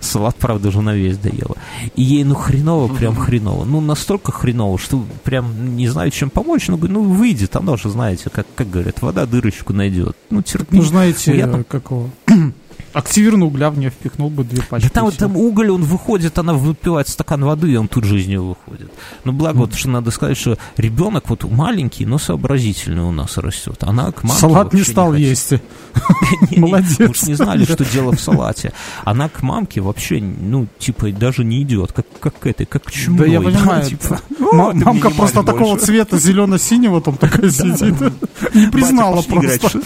S1: Салат, правда, жена весь доела. И ей, ну, хреново, прям хреново. Ну, настолько хреново, что прям не знаю, чем помочь. Ну, ну, выйдет, оно же, знаете, как, как говорят, вода дырочку найдет. Ну, терпи.
S2: Ну, знаете,
S1: я там-
S2: как его... Активированный угля в нее впихнул бы две пачки.
S1: Да там, там уголь, он выходит, она выпивает стакан воды, и он тут же из нее выходит. Но благо, вот что надо сказать, что ребенок вот маленький, но сообразительный у нас растет. Она к мамке
S2: Салат не стал
S1: хотит.
S2: есть. Молодец.
S1: Мы ж не знали, что дело в салате. Она к мамке вообще, ну, типа, даже не идет, как, как к этой, как к чумной.
S2: Да я понимаю.
S1: Типа,
S2: М-
S1: «О, ты мне
S2: Мамка
S1: не
S2: просто такого
S1: больше».
S2: цвета зелено-синего там такая сидит. Не признала просто.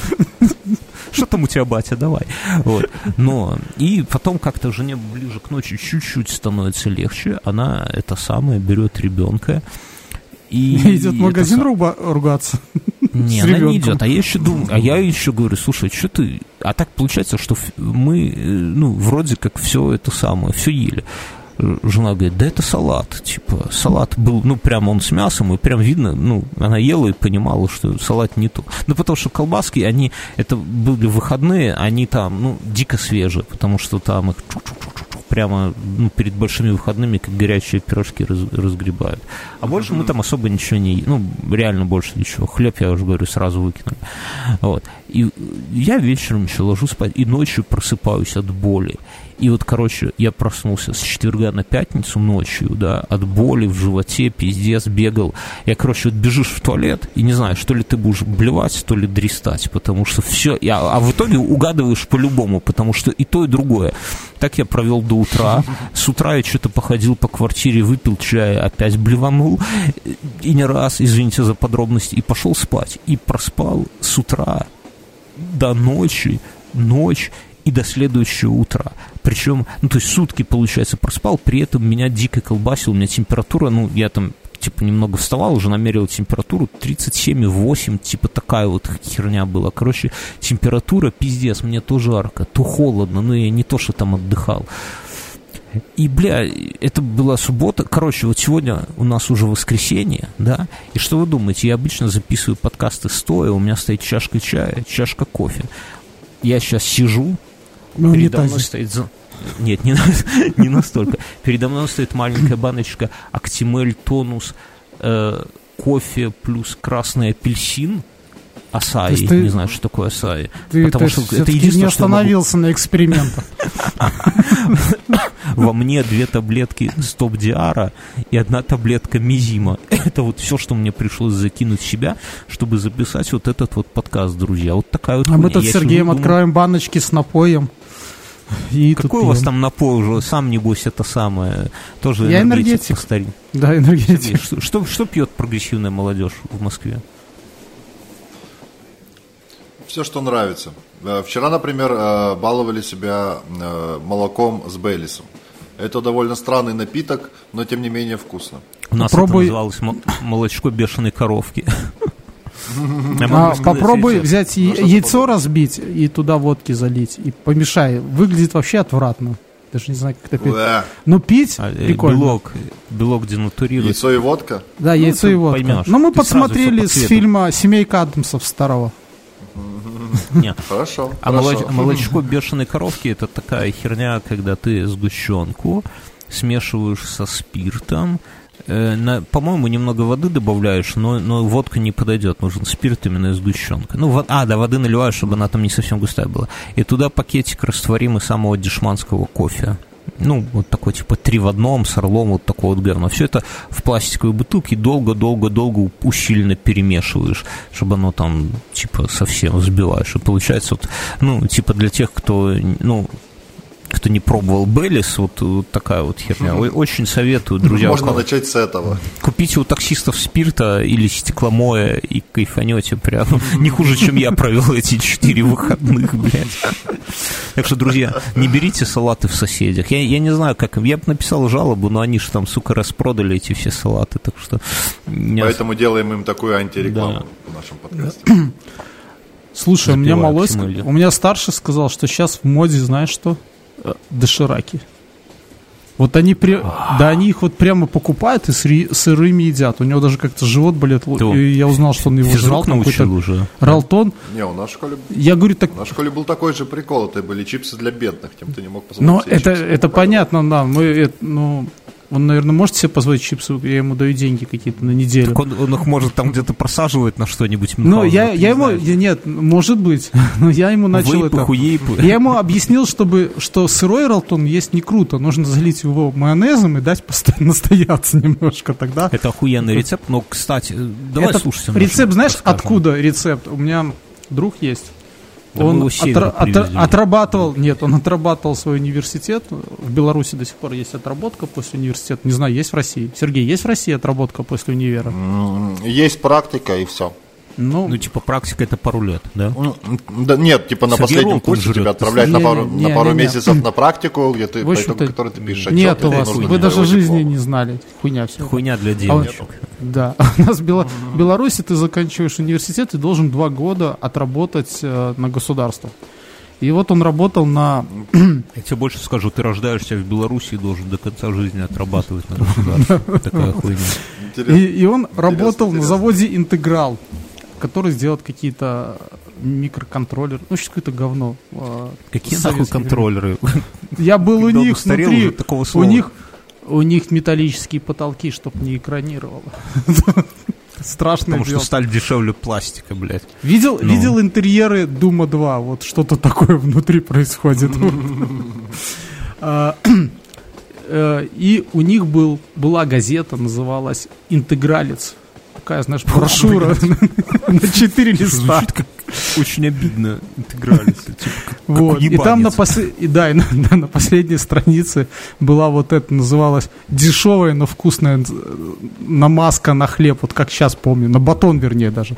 S1: Что там у тебя, батя, давай. Вот. Но, и потом как-то жене ближе к ночи чуть-чуть становится легче. Она это самое берет ребенка. И
S2: Идет в магазин руба- ругаться.
S1: Не, она не идет. А я еще думаю, а я еще говорю, слушай, что ты... А так получается, что мы, э, ну, вроде как все это самое, все ели. Жена говорит, да это салат, типа, салат был, ну, прям он с мясом, и прям видно, ну, она ела и понимала, что салат не то. Ну, потому что колбаски, они, это были выходные, они там, ну, дико свежие, потому что там их прямо ну, перед большими выходными, как горячие пирожки раз- разгребают. А больше мы там особо ничего не... Ну, реально больше ничего. Хлеб, я уже говорю, сразу выкинули. Вот. И я вечером еще ложусь спать, и ночью просыпаюсь от боли. И вот, короче, я проснулся с четверга на пятницу ночью, да, от боли в животе, пиздец, бегал. Я, короче, вот бежишь в туалет, и не знаю, что ли ты будешь блевать, то ли дрестать, потому что все... Я, а в итоге угадываешь по-любому, потому что и то, и другое. Так я провел до утра. С утра я что-то походил по квартире, выпил чая, опять блеванул. И не раз, извините за подробности, и пошел спать. И проспал с утра до ночи, ночь и до следующего утра. Причем, ну, то есть сутки, получается, проспал, при этом меня дико колбасил, у меня температура, ну, я там, типа, немного вставал, уже намерил температуру 37,8, типа, такая вот херня была. Короче, температура, пиздец, мне то жарко, то холодно, ну, я не то, что там отдыхал. И, бля, это была суббота. Короче, вот сегодня у нас уже воскресенье, да? И что вы думаете? Я обычно записываю подкасты стоя, у меня стоит чашка чая, чашка кофе. Я сейчас сижу,
S2: Ну,
S1: передо мной стоит... Нет, не, не настолько. Передо мной стоит маленькая баночка Актимель Тонус э, кофе плюс красный апельсин. Асаи,
S2: ты-
S1: не знаю, что такое асаи.
S2: Ты,
S1: Потому
S2: ты
S1: что это
S2: не
S1: единственное, что я могу-
S2: остановился на экспериментах.
S1: Во мне две таблетки стоп диара и одна таблетка мизима. Это вот все, что мне пришлось закинуть в себя, чтобы записать вот этот вот подкаст, друзья. Вот такая вот
S2: А мы тут с Сергеем
S1: думаю,
S2: откроем баночки с напоем. И
S1: Какой у вас там напой уже? Сам, небось, это самое. Тоже
S2: Я
S1: энергетик
S2: энергетик. Да, энергетик.
S1: Что, что, что пьет прогрессивная молодежь в Москве?
S3: Все, что нравится. Э, Вчера, например, э, баловали себя э, молоком с Бейлисом. Это довольно странный напиток, но тем не менее вкусно.
S1: У нас
S2: Попробуй-
S1: это называлось мо- молочко бешеной коровки.
S2: А, попробуй взять яйцо разбить и туда водки залить. И помешай. Выглядит вообще отвратно. Даже не знаю, как это пить. Но пить
S1: А,
S2: прикольно.
S1: Белок, белок денатурируется.
S3: Яйцо и водка?
S2: Да, яйцо
S1: ты
S2: и водка.
S1: поймешь.
S2: Но мы
S1: Ты сразу
S2: подсмотрели с фильма «Семейка Адамсов» старого.
S3: Хорошо.
S1: А
S3: хорошо.
S1: молоч- молочко бешеной коровки это такая херня, когда ты сгущенку смешиваешь со спиртом. Э, на- по-моему, немного воды добавляешь, но, но водка не подойдет. Нужен спирт именно и сгущенка. Ну, во- а, да, воды наливаешь, чтобы она там не совсем густая была. И туда пакетик растворимый самого дешманского кофе. Ну, вот такой, типа, три в одном, с орлом, вот такое вот говно. Все это в пластиковой бутылке долго-долго-долго усиленно перемешиваешь, чтобы оно там, типа, совсем взбиваешь. И получается, вот, ну, типа, для тех, кто, ну, кто не пробовал Беллис, вот, вот такая вот херня. Очень советую, друзья.
S3: Можно
S1: ко-
S3: начать с этого.
S1: Купите у таксистов спирта или стекломоя и кайфанете прям. Не хуже, чем я провел эти четыре выходных, блядь. Так что, друзья, не берите салаты в соседях. Я, я не знаю, как им. Я бы написал жалобу, но они же там, сука, распродали эти все салаты. Так что...
S3: Поэтому делаем им такую антирекламу
S1: Да.
S3: в нашем подкасте.
S2: Слушай, у меня
S1: Актимелью.
S2: у меня старший сказал, что сейчас в моде, знаешь что? Э, Дошираки. Вот они, при... да, они их вот прямо покупают и сыры- сырыми едят. У него даже как-то живот болит.
S1: Ты
S2: И я узнал, что он его жрал. Какой-то
S1: уже.
S2: Ралтон.
S3: Не, у нас в школе,
S2: Я говорю, так
S3: у нас в школе был такой же прикол. Это были чипсы для бедных. Тем ты не мог позволить
S2: Но это,
S3: чипсы.
S2: это понятно, да. Мы, это, ну, он, наверное, может себе позволить чипсы, я ему даю деньги какие-то на неделю.
S1: Так он, он их может там где-то просаживать на что-нибудь.
S2: Ну, я, я ему,
S1: знаешь.
S2: нет, может быть, но я ему начал
S1: Вейпы,
S2: это...
S1: хуейпы.
S2: Я ему объяснил, чтобы, что сырой ралтон есть не круто, нужно залить его майонезом и дать постоянно настояться немножко тогда.
S1: Это охуенный рецепт, но, кстати, давай
S2: Это
S1: слушайте.
S2: Рецепт, знаешь, откуда рецепт? У меня друг есть.
S1: Да
S2: он отра- отра- отрабатывал, нет, он отрабатывал свой университет. В Беларуси до сих пор есть отработка после университета. Не знаю, есть в России. Сергей, есть в России отработка после универа?
S3: Есть практика и все.
S2: Ну,
S1: Ну, типа, практика это пару лет, да?
S3: Да, нет, типа на
S1: Сергей
S3: последнем курсе
S1: жрет.
S3: тебя отправляют на
S2: Не,
S3: пару,
S2: не,
S3: на
S2: не,
S3: пару
S2: не, не.
S3: месяцев на практику, где ты,
S2: в
S3: по итогу которой ты пишешь
S2: нет
S3: отчет,
S2: у вас. Вы даже жизни
S3: диплом.
S2: не знали. Хуйня все.
S1: Хуйня для
S2: А
S1: девочек.
S2: Да. У нас в Бела- в Беларуси ты заканчиваешь университет и должен два года отработать э, на государство. И вот он работал на...
S1: Я тебе больше скажу, ты рождаешься в Беларуси и должен до конца жизни отрабатывать на государстве. Такая хуйня.
S2: И, и он работал на заводе «Интеграл», который сделает какие-то микроконтроллер. Ну, сейчас какое-то говно. а,
S1: Какие нахуй контроллеры?
S2: Я был у них внутри,
S1: такого
S2: у
S1: слова.
S2: них, у них металлические потолки, чтоб не экранировало. Страшное
S1: Потому что сталь дешевле пластика, блядь.
S2: Видел,
S1: Ну.
S2: видел интерьеры Дума 2, вот что-то такое внутри происходит. А, э, И у них был, была газета, называлась «Интегралец». Такая, знаешь, брошюра на четыре листа.
S1: Очень обидно интегралиться. Типа,
S2: Вот. И там на, да, на последней странице была вот это, называлась дешевая, но вкусная э, намазка на хлеб, вот как сейчас помню, на батон, вернее, даже.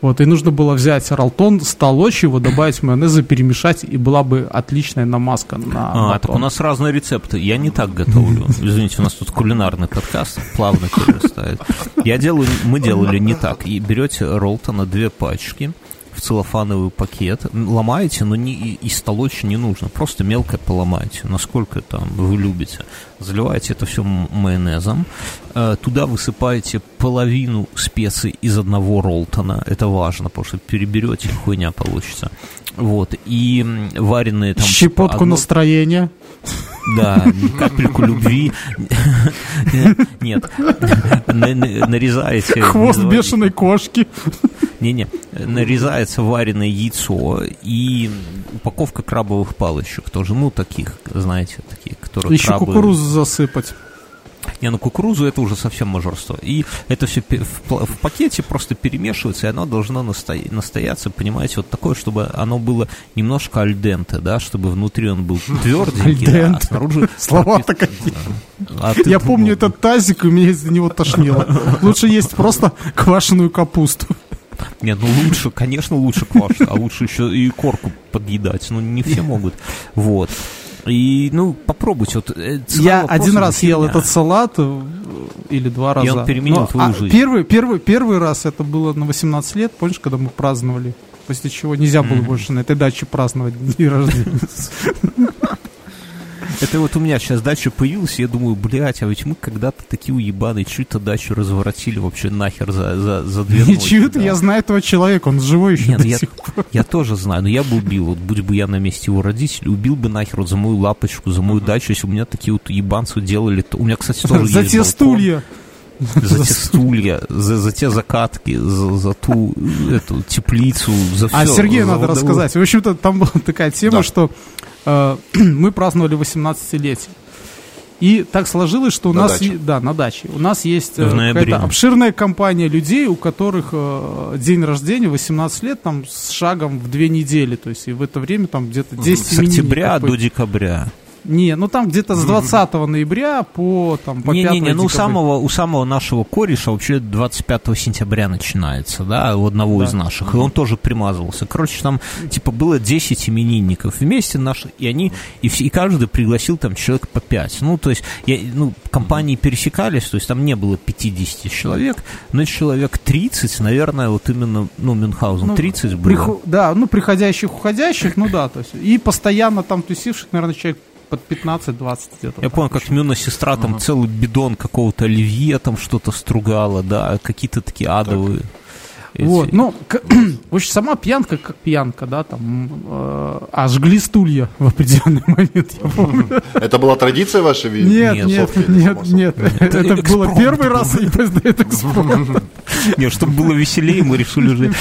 S2: Вот, и нужно было взять ролтон, столочь его, добавить майонеза, перемешать, и была бы отличная намазка на
S1: А,
S2: батон.
S1: так у нас разные рецепты. Я не так готовлю. Извините, у нас тут кулинарный подкаст плавно перерастает. Я делаю, мы делали не так. И берете роллтона две пачки в целлофановый пакет, ломаете, но не, и, столочь не нужно, просто мелко поломайте, насколько там вы любите. Заливаете это все майонезом, э, туда высыпаете половину специй из одного роллтона, это важно, потому что переберете, хуйня получится. Вот, и вареные там...
S2: Щепотку
S1: одно-
S2: настроения.
S1: да, капельку любви. Нет. На- на- Нарезаете...
S2: Хвост бешеной кошки.
S1: Не-не. Нарезается вареное яйцо и упаковка крабовых палочек тоже. Ну, таких, знаете, такие, которые
S2: Еще
S1: крабы...
S2: кукурузу засыпать.
S1: Не, ну кукурузу это уже совсем мажорство. И это все в, пакете просто перемешивается, и оно должно насто- настояться, понимаете, вот такое, чтобы оно было немножко альденте, да, чтобы внутри он был тверденький, а снаружи...
S2: Слова-то какие.
S1: А
S2: Я помню этот тазик, и меня из-за него тошнило. Лучше есть просто квашеную капусту.
S1: Нет, ну лучше, конечно, лучше квашеную, а лучше еще и корку подъедать. Ну, не все могут. Вот. И, ну, попробуйте. Вот, э,
S2: Я один
S1: не
S2: раз ел
S1: фигня.
S2: этот салат э, или два раза.
S1: он переменил
S2: Но,
S1: твою
S2: а,
S1: жизнь.
S2: Первый, первый, первый раз это было на 18 лет, помнишь, когда мы праздновали? После чего нельзя было больше на этой даче праздновать дни рождения.
S1: Это вот у меня сейчас дача появилась, и я думаю, блядь, а ведь мы когда-то такие уебаны, чью-то дачу разворотили вообще нахер за, за, за две ночи.
S2: чью-то,
S1: да.
S2: я знаю этого человека, он живой еще
S1: Нет,
S2: до
S1: я,
S2: сих пор.
S1: я тоже знаю, но я бы убил, вот будь бы я на месте его родителей, убил бы нахер вот за мою лапочку, за мою дачу, если у меня такие вот ебанцы делали. То... У меня, кстати, тоже
S2: За те
S1: балкон.
S2: стулья.
S1: за те стулья, за, за те закатки, за, за ту эту теплицу, за все.
S2: А Сергею надо рассказать. В общем-то, там была такая тема,
S3: Да.
S2: что э, мы праздновали 18-летие. И так сложилось, что у
S3: На
S2: нас...
S3: даче.
S2: е- Да, на даче. У нас есть э, какая-то обширная компания людей, у которых э, день рождения 18 лет, там, с шагом в две недели. То есть, и в это время там где-то 10
S1: С октября до декабря.
S2: Не, ну там где-то с 20 ноября по, там, по 5
S1: Не-не-не, ну у самого, у самого нашего кореша вообще 25 сентября начинается, да, у одного
S2: Да.
S1: из наших, и он тоже примазывался. Короче, там, типа, было 10 именинников вместе наши, и они, и, все, и каждый пригласил там человек по 5. Ну, то есть, я, ну, компании пересекались, то есть там не было 50 человек, но человек 30, наверное, вот именно, ну, Мюнхгаузен,
S2: Ну,
S1: 30 было.
S2: Приху- Да, ну, приходящих, уходящих, ну да, то есть. И постоянно там тусивших, наверное, человек под 15-20 где-то.
S1: Я
S2: так.
S1: помню, как Мюна сестра там целый бидон какого-то оливье там что-то стругала, да, какие-то такие адовые. Эти-
S2: Вот, ну, к- в общем, сама пьянка как пьянка, да, там, э, а жгли стулья в определенный момент, я помню.
S3: Это была традиция ваша? ви-
S2: Нет,
S1: Нет,
S2: нет, нет, нет, это было первый раз, и это экспромт.
S1: Не, чтобы было веселее, мы решили уже...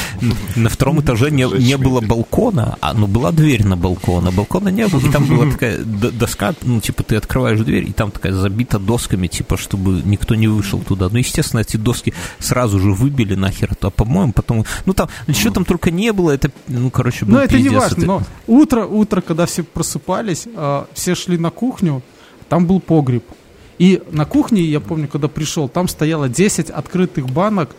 S1: На втором этаже не, было балкона, а ну была дверь на балкон, а балкона не было, и там была такая доска, ну, типа, ты открываешь дверь, и там такая забита досками, типа, чтобы никто не вышел туда. Ну, естественно, эти доски сразу же выбили нахер, а, по-моему, потом... Ну, там, что там только не было, это, ну, короче, был
S2: Но это не важно,
S1: Это-
S2: но утро, утро, когда все просыпались, э, все шли на кухню, там был погреб. И на кухне, я помню, когда пришел, там стояло 10 открытых банок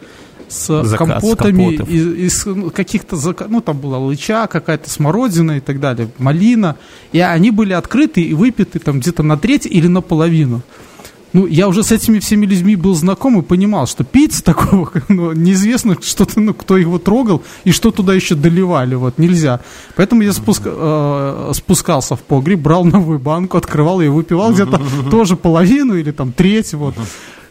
S2: с
S1: Закат, с
S2: компотами
S1: компотов.
S2: из, из, ну, каких-то, ну, там была лыча, какая-то смородина и так далее, малина. И они были открыты и выпиты там где-то на треть или наполовину. Ну, я уже с этими всеми людьми был знаком и понимал, что пить такого, ну, неизвестно, что-то, ну, кто его трогал и что туда еще доливали, вот, нельзя. Поэтому я спуска- э, спускался в погреб, брал новую банку, открывал ее, выпивал где-то тоже половину или там треть, вот.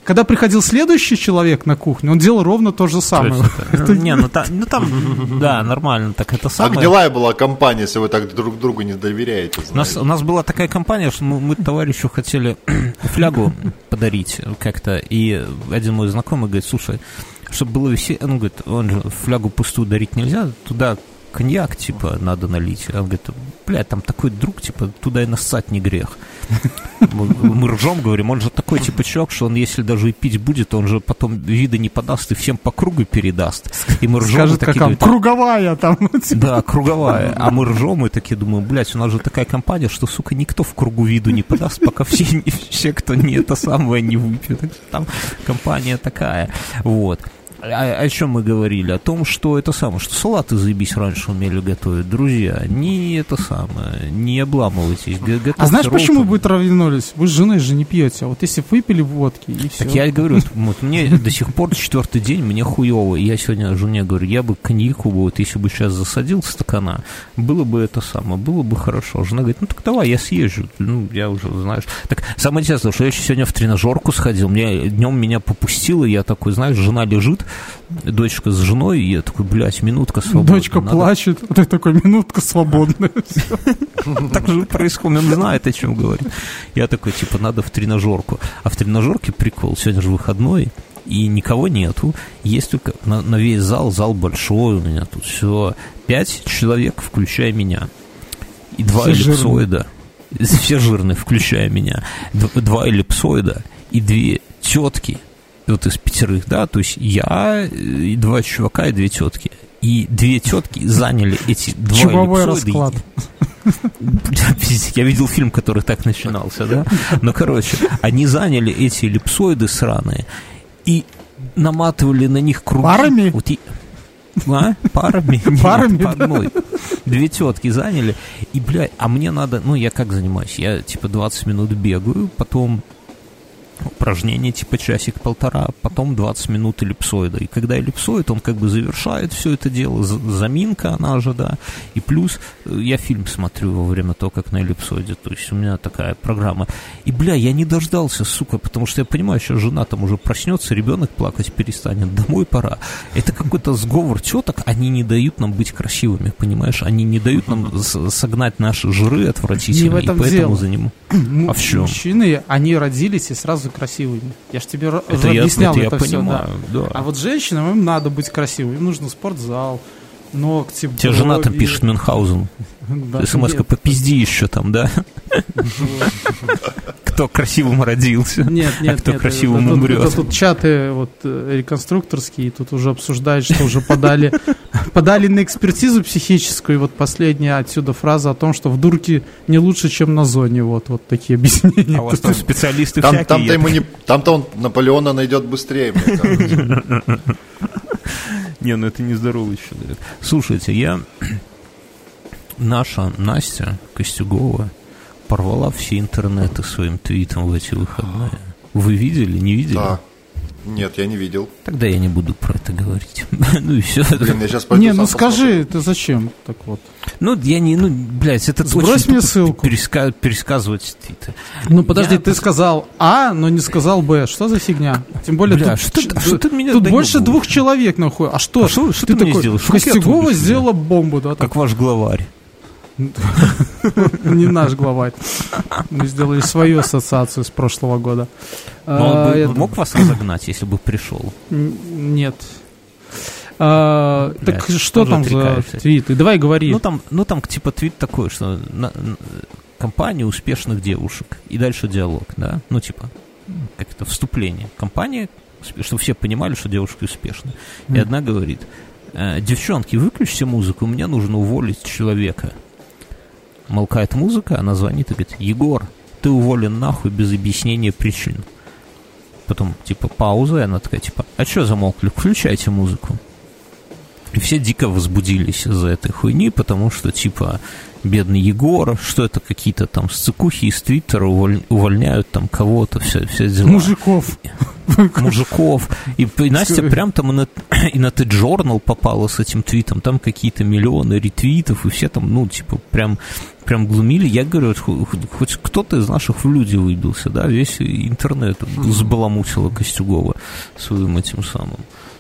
S2: Когда приходил следующий человек на кухню, он делал ровно то же самое.
S1: Не, ну там, ну там, да, нормально, так это
S3: А
S1: самое.
S3: гнилая была компания, если вы так друг другу не доверяете.
S1: У нас,
S3: знаете.
S1: у нас была такая компания, что мы, мы товарищу хотели флягу подарить как-то, и один мой знакомый говорит, слушай, чтобы было веселье, он говорит, он же флягу пустую дарить нельзя, туда коньяк, типа, надо налить. Он говорит, блядь, там такой друг, типа, туда и нассать не грех. Мы, ржем, говорим, он же такой, типа, чувак, что он, если даже и пить будет, он же потом вида не подаст и всем по кругу передаст. И мы ржем, и
S2: Скажет,
S1: такие
S2: как там,
S1: говорят,
S2: круговая там. типа.
S1: да, круговая. А мы ржем и такие думаем, блядь, у нас же такая компания, что, сука, никто в кругу виду не подаст, пока все, все кто не это самое, не выпьют. Там компания такая. Вот. А, о чем мы говорили? О том, что это самое, что салаты заебись раньше умели готовить. Друзья, не это самое, не обламывайтесь. г-
S2: А
S1: готовьте
S2: знаешь, почему
S1: роллтон.
S2: вы травянулись? Вы с женой же не пьете. А вот если выпили водки, и все.
S1: Так я и говорю, вот, мне до сих пор четвертый день, мне хуево. Я сегодня жене говорю, я бы коньяку вот если бы сейчас засадил стакана, было бы это самое, было бы хорошо. Жена говорит, ну так давай, я съезжу. Ну, я уже, знаешь. Так самое интересное, что я еще сегодня в тренажерку сходил, мне днем меня попустило, я такой, знаешь, жена лежит, дочка с женой, и я такой, блядь, минутка свободна.
S2: Дочка
S1: надо-
S2: плачет, а ты такой, минутка свободная.
S1: Так же происходит, он знает, о чем говорит. Я такой, типа, надо в тренажерку. А в тренажерке прикол, сегодня же выходной, и никого нету. Есть только на, на весь зал, зал большой у меня тут все. Пять человек, включая меня. И два
S2: Все жирные.
S1: эллипсоида. Все жирные, включая меня. Два эллипсоида и две тетки. Вот из пятерых, да, то есть я, э, и два чувака и две тетки. И две тетки заняли эти два и-
S2: расклад.
S1: Я видел фильм, который так начинался, да? Но, короче, они заняли эти эллипсоиды сраные и наматывали на них круги.
S2: Парами?
S1: Вот и- А? Парами? Нет,
S2: Парами,
S1: по
S2: да.
S1: одной. Две тетки заняли. И, блядь, а мне надо... Ну, я как занимаюсь? Я, типа, 20 минут бегаю, потом упражнение типа часик-полтора, потом 20 минут эллипсоида. И когда эллипсоид, он как бы завершает все это дело, за- заминка она же, да. И плюс э, я фильм смотрю во время того, как на эллипсоиде. То есть у меня такая программа. И, бля, я не дождался, сука, потому что я понимаю, что жена там уже проснется, ребенок плакать перестанет, домой пора. Это какой-то сговор теток, они не дают нам быть красивыми, понимаешь? Они не дают нам согнать наши жиры отвратительные. И поэтому за ним. А в чем?
S2: Мужчины, они родились и сразу красивыми. Я ж тебе
S1: Это я,
S2: объяснял
S1: это я
S2: это все,
S1: понимаю, да.
S2: А вот женщинам им надо быть красивым. Им нужно спортзал, ногти,
S1: Тебе жена там
S2: брови.
S1: пишет Мюнхгаузен.
S2: Да,
S1: смс
S2: нет,
S1: попизди еще там, да? Кто красивым родился,
S2: Нет, нет,
S1: а кто
S2: нет,
S1: красивым
S2: это- это-
S1: умрет.
S2: это тут чаты вот э, реконструкторские, тут уже обсуждают, что уже подали, подали на экспертизу психическую, и вот последняя отсюда фраза о том, что в дурке не лучше, чем на зоне, вот, вот такие объяснения.
S1: А у вас там специалисты
S3: Там,
S1: всякие.
S3: там-то, ему не, там-то он Наполеона найдет быстрее.
S1: Не, ну это нездоровый человек. Слушайте, я... Наша Настя Костюгова порвала все интернеты своим твитом в эти выходные. Вы видели, не видели?
S3: Да. Нет, я не видел.
S1: Тогда я не буду про это говорить. ну и все.
S3: Блин, я сейчас пойду
S2: Не, ну скажи, ты зачем? Так вот.
S1: Ну, я не, ну, блядь, это
S2: Сбрось
S1: очень
S2: мне ссылку.
S1: переска- пересказывать твиты.
S2: Ну подожди,
S1: Я
S2: ты сказал А, но не сказал Б. Что за фигня? Тем более
S1: Бля,
S2: тут,
S1: что ты-
S2: ч-
S1: что ты меня
S2: тут больше двух человек нахуй. А что?
S1: А что- что
S2: ты
S1: ты мне
S2: такой,
S1: сделал?
S2: Костюгова сделала бомбу, да? так?
S1: Как ваш главарь.
S2: Не наш главарь. Мы сделали свою ассоциацию с прошлого года.
S1: Но он
S2: А,
S1: бы
S2: это-
S1: мог вас разогнать, если бы пришел.
S2: Нет. А, так что там за
S1: отрекаешься.
S2: твиты? Давай говори.
S1: Ну там, ну там типа твит такой, что на- на- компания успешных девушек. И дальше диалог, да? Ну типа, как это, вступление. Компания, чтобы все понимали, что девушка успешна. И одна говорит, «Э, девчонки, выключите музыку, мне нужно уволить человека. Молкает музыка, она звонит и говорит, Егор, ты уволен нахуй без объяснения причин. Потом, типа, пауза, и она такая, типа, а что замолкли? Включайте музыку. И все дико возбудились из-за этой хуйни, потому что, типа, бедный Егор, что это какие-то там сцикухи из Твиттера уволь- увольняют там кого-то, все, все дела.
S2: Мужиков.
S1: мужиков. И, и Настя прям там и на, и на T-Journal попала с этим твитом, там какие-то миллионы ретвитов, и все там, ну, типа, прям, прям глумили. Я говорю, хо- хо- хоть кто-то из наших в люди выбился, да, весь интернет сбаламутила Костюгова своим этим самым.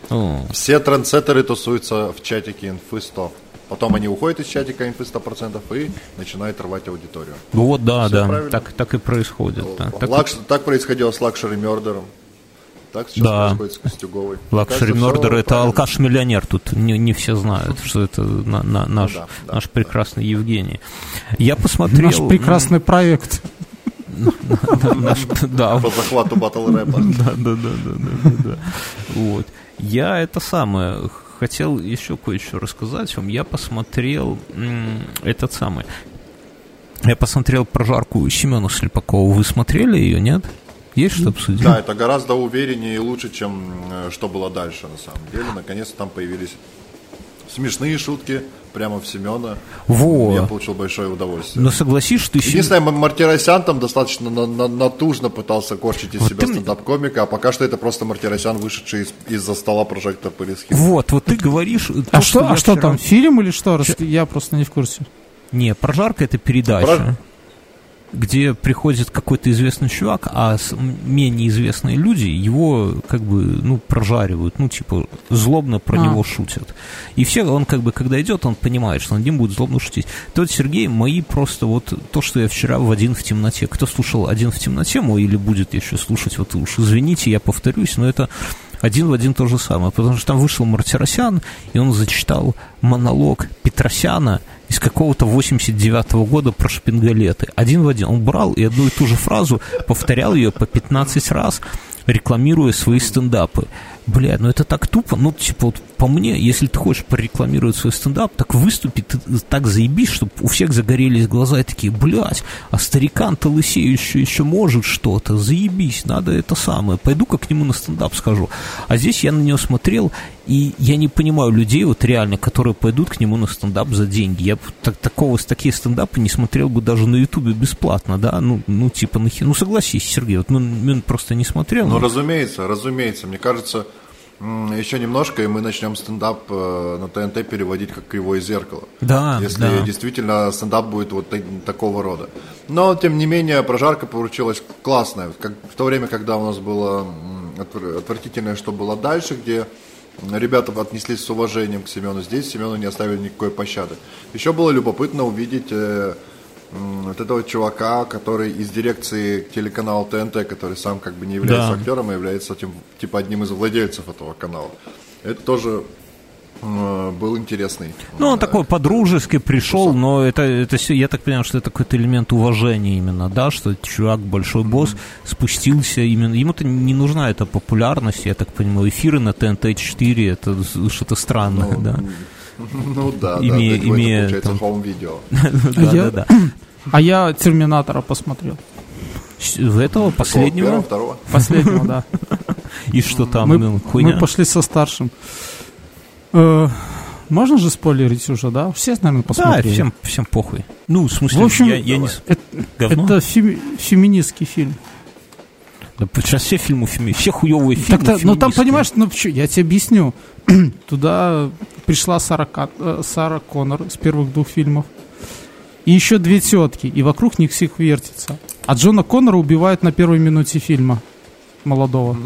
S1: О,
S3: Все трендсеттеры тусуются в чатике инфы 100. Потом они уходят из чатика инфы 100% и начинают рвать аудиторию.
S1: ну вот, да,
S3: Всё
S1: да,
S3: правильно.
S1: так, так и происходит. да. Так
S3: Лакш- Так происходило с Luxury Murder ом. Так сейчас
S1: Да.
S3: происходит с Костюговой. Luxury
S1: Murder это алкаш-миллионер. Тут не, не все знают, что это на- на- наш,
S3: Ну да, да,
S1: наш прекрасный Евгений. Я посмотрел...
S2: Наш прекрасный проект.
S1: наш- да,
S3: По захвату батл рэпа.
S1: да, да, да, да, да, да, да. Вот. Я это самое хотел еще кое-что рассказать вам. Я посмотрел этот самый. Я посмотрел прожарку Семена Слепакова. Вы смотрели ее, нет? Есть что обсудить?
S3: Да, это гораздо увереннее и лучше, чем э, что было дальше, на самом деле. Наконец-то там появились смешные шутки прямо в Семена.
S1: Во.
S3: Я получил большое удовольствие.
S1: Но что Сем-
S3: Единственное, М- Мартиросян там достаточно на- на- натужно пытался корчить из
S1: Вот
S3: себя
S1: ты
S3: стендап-комика, а пока что это просто Мартиросян, вышедший из- из-за стола прожектор Пырисхи.
S1: Вот, вот ты говоришь...
S2: А
S1: то,
S2: что,
S1: я
S2: а что
S1: вчера-
S2: там, фильм или что? Раз- Я просто не в курсе.
S1: Не, прожарка это передача,
S3: Прож-
S1: где приходит какой-то известный чувак, а менее известные люди его как бы, ну, прожаривают, ну, типа, злобно про
S2: А.
S1: него шутят. И все, он как бы, когда идет, он понимает, что над ним будут злобно шутить. Тот Сергей, мои просто вот то, что я вчера в «Один в темноте». Кто слушал «Один в темноте» мой или будет еще слушать, вот уж извините, я повторюсь, но это один в один то же самое, потому что там вышел Мартиросян, и он зачитал монолог Петросяна из какого-то 89-го года про шпингалеты. Один в один. Он брал и одну и ту же фразу повторял ее по 15 раз, рекламируя свои стендапы. Бля, ну это так тупо. Ну, типа, вот по мне, если ты хочешь прорекламировать свой стендап, так выступи, ты так заебись, чтобы у всех загорелись глаза и такие, блядь, а старикан-то лысеющий еще может что-то, заебись, надо это самое. Пойду-ка к нему на стендап скажу. А здесь я на него смотрел, и я не понимаю людей, вот реально, которые пойдут к нему на стендап за деньги. Я так, такого, такие стендапы не смотрел бы даже на ютубе бесплатно, да, ну, ну типа, нахер, ну, согласись, Сергей, вот, ну, он просто не смотрел.
S3: Ну,
S1: но-
S3: разумеется, разумеется. Мне кажется, еще немножко, и мы начнем стендап э, на ТНТ переводить как кривое зеркало.
S1: Да,
S3: Если
S1: да.
S3: действительно стендап будет вот так- такого рода. Но, тем не менее, прожарка получилась классная. Как, в то время, когда у нас было отвратительное, что было дальше, где ребята отнеслись с уважением к Семену, здесь Семену не оставили никакой пощады. Еще было любопытно увидеть э, вот этого чувака, который из дирекции телеканала ТНТ, который сам как бы не является
S1: Да.
S3: актером, а является этим, типа одним из владельцев этого канала. Это тоже э, был интересный.
S1: Ну, он такой подружески пришел, но это, это все, я так понимаю, что это какой-то элемент уважения именно, да, что чувак, большой босс, спустился именно, ему-то не нужна эта популярность, я так понимаю, эфиры на ТНТ-4, это что-то странное, да.
S3: Ну да, да,
S1: Имея-
S3: него
S1: имея
S3: это получается
S1: там-
S3: хоум-видео.
S1: Да,
S2: я-
S1: да, да.
S2: А я Терминатора посмотрел.
S1: В этого
S3: Первого,
S1: последнего,
S3: второго.
S2: Последнего, да.
S1: и что там,
S2: Мы,
S1: ну, хуйня?
S2: мы пошли со старшим. Э, Можно же спойлерить уже, да? Все, наверное,
S1: Да,
S2: посмотрели.
S1: всем, всем похуй. Ну, в смысле,
S2: В общем,
S1: я, я не...
S2: Это,
S1: Говно?
S2: это феми- феминистский фильм.
S1: Да, сейчас все фильмы, феми- все хуевые фильмы
S2: Так-то, ну там,
S1: феминистские.
S2: понимаешь, ну я тебе объясню. Туда пришла Сара, э, Сара Коннор с первых двух фильмов. И еще две тетки, и вокруг них всех вертится. А Джона Коннора убивают на первой минуте фильма молодого.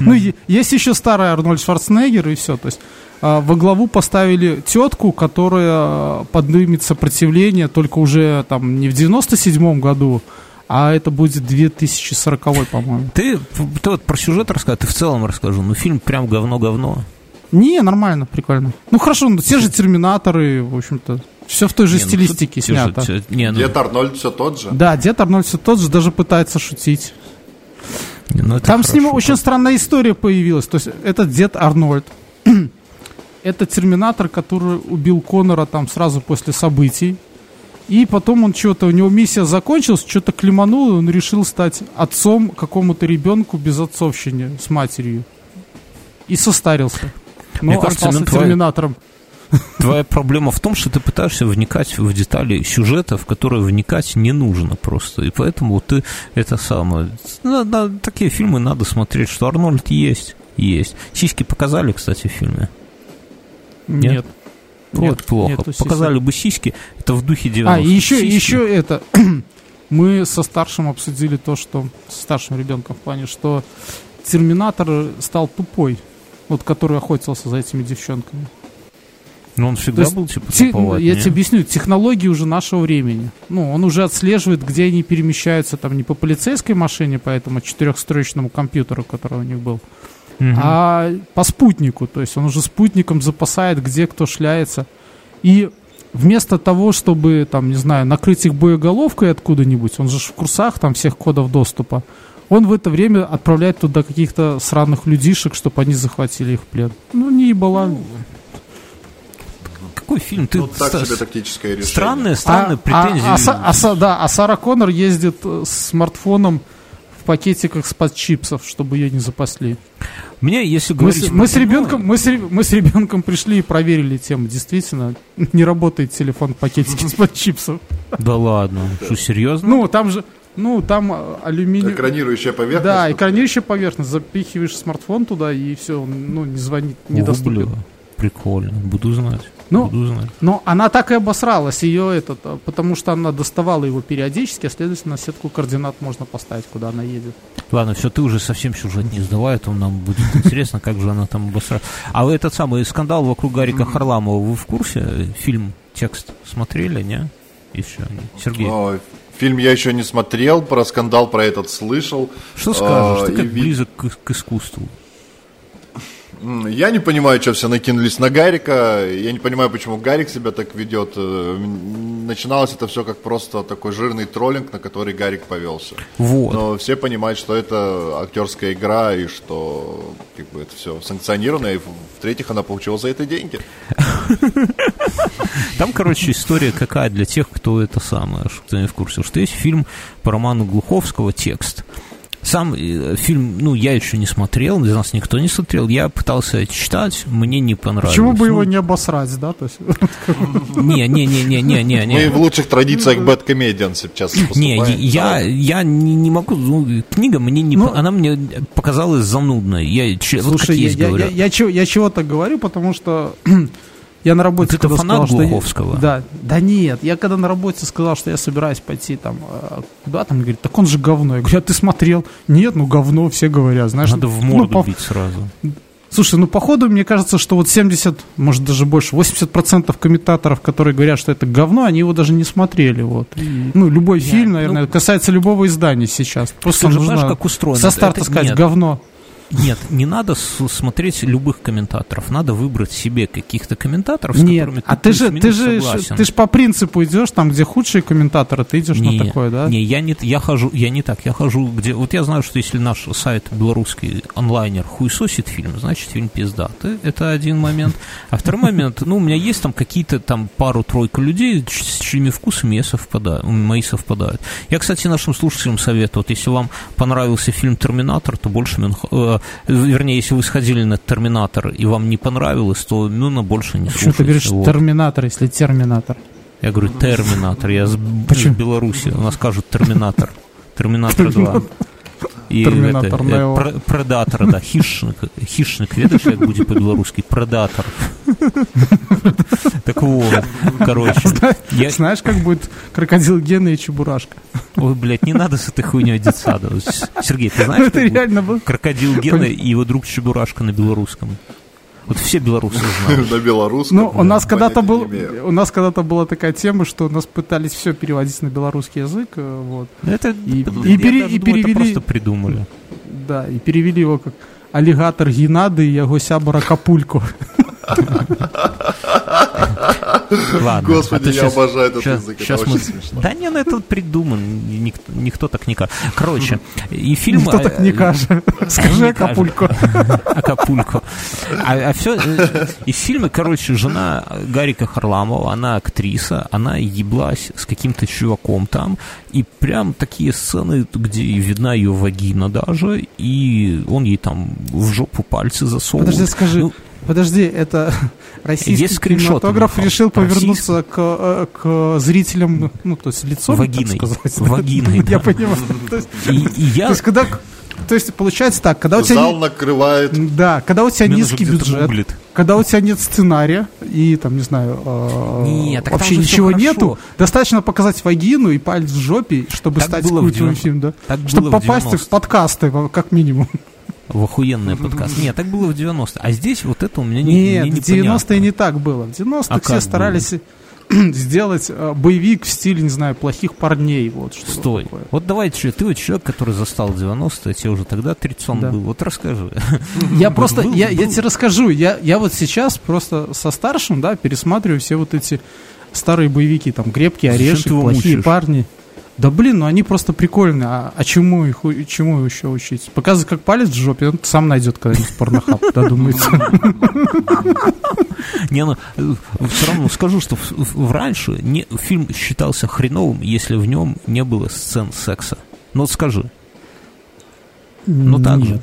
S2: Ну, есть еще старый Арнольд Шварценеггер, и все. То есть а, во главу поставили тетку, которая поднимет сопротивление только уже там не в 97-м году, а это будет 2040 по-моему.
S1: Ты, ты вот про сюжет рассказывай, ты в целом расскажу. Ну, фильм прям говно-говно.
S2: Не, нормально, прикольно. Ну хорошо, ну те же терминаторы, в общем-то. Все в той же
S1: Не, ну,
S2: стилистике
S1: же-
S2: снято.
S1: те- не, ну,
S3: Дед Арнольд все тот же.
S2: Да, дед Арнольд все тот же, даже пытается шутить.
S1: не, ну, это
S2: Там с ним
S1: хорошо.
S2: очень странная история появилась. То есть этот дед Арнольд. это терминатор, который убил Конора там сразу после событий. И потом он что-то, у него миссия закончилась, что-то клеманул, и он решил стать отцом какому-то ребенку без отцовщины с матерью. И состарился. Но
S1: Мне кажется,
S2: остался
S1: ну,
S2: терминатором.
S1: Твоя проблема в том, что ты пытаешься вникать в детали сюжета, в которые вникать не нужно просто. И поэтому ты это самое... На- на такие фильмы надо смотреть, что Арнольд есть. Есть. Сиськи показали, кстати, в фильме. Нет?
S2: Нет.
S1: Вот
S2: Нет,
S1: плохо.
S2: нету.
S1: Показали бы сиськи, это в духе 90
S2: А, и еще,
S1: Сиськи.
S2: еще это. Мы со старшим обсудили то, что... Со старшим ребенком в плане, что Терминатор стал тупой. Вот который охотился за этими девчонками.
S1: Ну, он всегда
S2: есть
S1: был, типа,
S2: Те- ну,
S1: туповат,
S2: я
S1: не?
S2: тебе объясню, технологии уже нашего времени. Ну, он уже отслеживает, где они перемещаются, там не по полицейской машине, по этому четырехстрочному компьютеру, который у них был,
S1: Мгм.
S2: а по спутнику. То есть он уже спутником запасает, где кто шляется. И вместо того, чтобы, там, не знаю, накрыть их боеголовкой откуда-нибудь, он же в курсах там всех кодов доступа, он в это время отправляет туда каких-то сраных людишек, чтобы они захватили их в плен. Ну, не ебала.
S1: Какой фильм? Ты
S3: Ну, так
S1: ста-
S3: себе тактическое решение.
S1: Странные, странные
S2: а,
S1: претензии.
S2: а- а а да, а Сара Коннор ездит э, с смартфоном пакетиках с-под чипсов, чтобы ее не запасли.
S1: Мне, если
S2: Мы
S1: говорить...
S2: с, мы с
S1: про кино,
S2: ребенком, мы с, мы с ребенком пришли и проверили тему. Действительно, не работает телефон в пакетике с-под чипсов.
S1: Да ладно, что, серьезно?
S2: Ну, там же, ну, там э, алюминий...
S3: Экранирующая поверхность.
S2: Да, экранирующая поверхность. Запихиваешь смартфон туда, и все, ну, не звонит, недоступен.
S1: Прикольно, буду знать.
S2: Ну,
S1: буду знать.
S2: Но она так и обосралась, ее этот, а, потому что она доставала его периодически, а следовательно, сетку координат можно поставить, куда она едет.
S1: Ладно, все, ты уже совсем сюжет не сдавай, а то нам будет интересно, как же она там обосрала. А вы этот самый скандал вокруг Гарика Харламова, вы в курсе? Фильм, текст смотрели, не? Еще. Сергей,
S3: Ой, Фильм я еще не смотрел, про скандал про этот слышал.
S1: что скажешь?
S3: а,
S1: Ты как близок к искусству.
S3: Я не понимаю, что все накинулись на Гарика. Я не понимаю, почему Гарик себя так ведет. Э, Начиналось это все как просто такой жирный троллинг, на который Гарик повелся.
S1: Вот.
S3: Но все понимают, что это актерская игра и что как бы это все санкционировано. И в-третьих, она получила за это деньги.
S1: Там, короче, история какая для тех, кто это самое, что не в курсе, что есть фильм по роману Глуховского «Текст». Сам э, фильм, ну, я еще не смотрел, из нас никто не смотрел, я пытался читать, мне не понравилось.
S2: Почему бы
S1: Ну,
S2: его не обосрать, да? То есть,
S1: Не, не, не, не, не, не,
S3: Мы
S1: не.
S3: в лучших традициях Bad Comedian сейчас
S1: Не, я, я не, не могу, ну, книга мне не,
S2: Ну,
S1: она мне показалась занудной. Я, че- вот как
S2: Слушай, я, я,
S1: говорю.
S2: я, я чего, я чего так говорю, потому что я на работе
S1: Ты-то
S2: когда
S1: фанат
S2: сказал, что я-
S1: Глуховского?
S2: да, да нет, я когда на работе сказал, что я собираюсь пойти там э, куда там, говорит, так он же говно. Я говорю, а ты смотрел? Нет, ну говно, все говорят, знаешь.
S1: Надо в
S2: ну,
S1: морду
S2: по-
S1: бить сразу.
S2: Слушай, ну походу мне кажется, что вот 70, может даже больше, 80% комментаторов, которые говорят, что это говно, они его даже не смотрели. Вот. Ну, любой фильм, наверное,
S1: ну-
S2: касается любого издания сейчас. Просто
S1: Ты же
S2: нужно
S1: понимаешь, как устроено?
S2: со старта
S1: Это-
S2: сказать
S1: нет.
S2: говно.
S1: Нет, не надо смотреть любых комментаторов. Надо выбрать себе каких-то комментаторов, с
S2: Нет,
S1: которыми
S2: а ты же, ты же,
S1: согласен.
S2: ты же по принципу идешь, там, где худшие комментаторы, ты идешь
S1: не,
S2: на такое, да?
S1: Не, я не, я хожу, я не так, я хожу, где, вот я знаю, что если наш сайт белорусский онлайнер хуесосит фильм, значит фильм пиздатый, это один момент. А второй момент, ну, у меня есть там какие-то там пару-тройку людей, с чьими вкусами я совпадаю, мои совпадают. Я, кстати, нашим слушателям советую, вот если вам понравился фильм «Терминатор», то больше Мюнх- вернее, если вы сходили на «Терминатор» и вам не понравилось, то Мюна больше не слушайте.
S2: ты говоришь
S1: Вот.
S2: терминатор, если терминатор?
S1: Я говорю, терминатор. Я с
S2: Почему?
S1: из Беларуси. У нас скажут терминатор. Терминатор 2. І
S2: Термінатор
S1: гэта,
S2: Нео.
S1: э, пр- Предатор, да, хищник. Хищник, ведаешь, як буде по-беларускі? Предатор. Так вот, короче. Я,
S2: Знаешь, как будет крокодил Гена и Чебурашка?
S1: ой, блядь, не надо с этой хуйней детсада. Сергей, ты знаешь,
S2: Это
S1: как будет
S2: реально был.
S1: крокодил Гена и его друг Чебурашка на белорусском? Вот все белорусы знают.
S3: На белорусском.
S2: Ну, у нас когда-то был, у нас когда-то была такая тема, что нас пытались все переводить на белорусский язык, э, вот,
S1: Это,
S2: И- перевели-
S1: просто придумали.
S2: да, и перевели его как аллигатор Геннады и его сябора Капулько.
S1: Ладно.
S3: Господи,
S1: а
S3: я
S1: щас-
S3: обожаю этот
S1: щас-
S3: язык, это
S1: щас
S3: очень
S1: мы-
S3: смешно.
S1: Да не, ну это придуман, никто, никто так не кажет. Короче, и фильм...
S2: Никто так не кажет. Скажи
S1: не кажет.
S2: Акапулько.
S1: Акапулько. А, все, из фильма, короче, жена Гарика Харламова, она актриса, она еблась с каким-то чуваком там, и прям такие сцены, где видна ее вагина даже, и он ей там в жопу пальцы засовывает.
S2: Подожди, скажи,
S1: Ну,
S2: Подожди, это российский
S1: Есть
S2: кинематограф решил повернуться к, э, к зрителям, ну, то есть лицом,
S1: Вагиной.
S2: так сказать.
S1: Вагиной,
S2: Я
S1: да.
S2: понимаю. То есть,
S1: И, и я...
S2: то есть, когда... То есть, получается так, когда у тебя...
S3: Зал накрывает.
S2: Да, когда у тебя низкий бюджет,
S1: гуглит.
S2: когда у тебя нет сценария и там, не знаю, э,
S1: Нет,
S2: вообще ничего нету, достаточно показать вагину и палец в жопе, чтобы
S1: Так
S2: стать
S1: в
S2: культовым
S1: 90
S2: фильмом, да?
S1: так
S2: Чтобы
S1: в
S2: попасть в
S1: 90.
S2: подкасты, как минимум.
S1: В охуенный подкаст. Нет, так было в 90 А здесь вот это у меня не,
S2: Нет,
S1: мне
S2: в 90-е
S1: непонятно.
S2: не так было. В 90-х
S1: А
S2: все старались сделать э, боевик в стиле, не знаю, плохих парней. Вот, что
S1: Стой.
S2: такое.
S1: Вот давайте, что, ты вот человек, который застал 90-е, тебе уже тогда 30
S2: Да.
S1: был. Вот расскажи.
S2: Я просто,
S1: был-
S2: я, тебе расскажу, я, я вот сейчас просто со старшим, да, пересматриваю все вот эти старые боевики, там, Крепкий
S1: Зачем
S2: орешек,
S1: ты его
S2: плохие
S1: мучаешь?
S2: парни. Да блин, ну они просто прикольные. А, а чему их чему еще учить? Показывать, как палец в жопе, он сам найдет когда-нибудь порнохаб, додумается.
S1: Не, ну, все равно скажу, что раньше фильм считался хреновым, если в нем не было сцен секса. Ну скажи. Ну так же.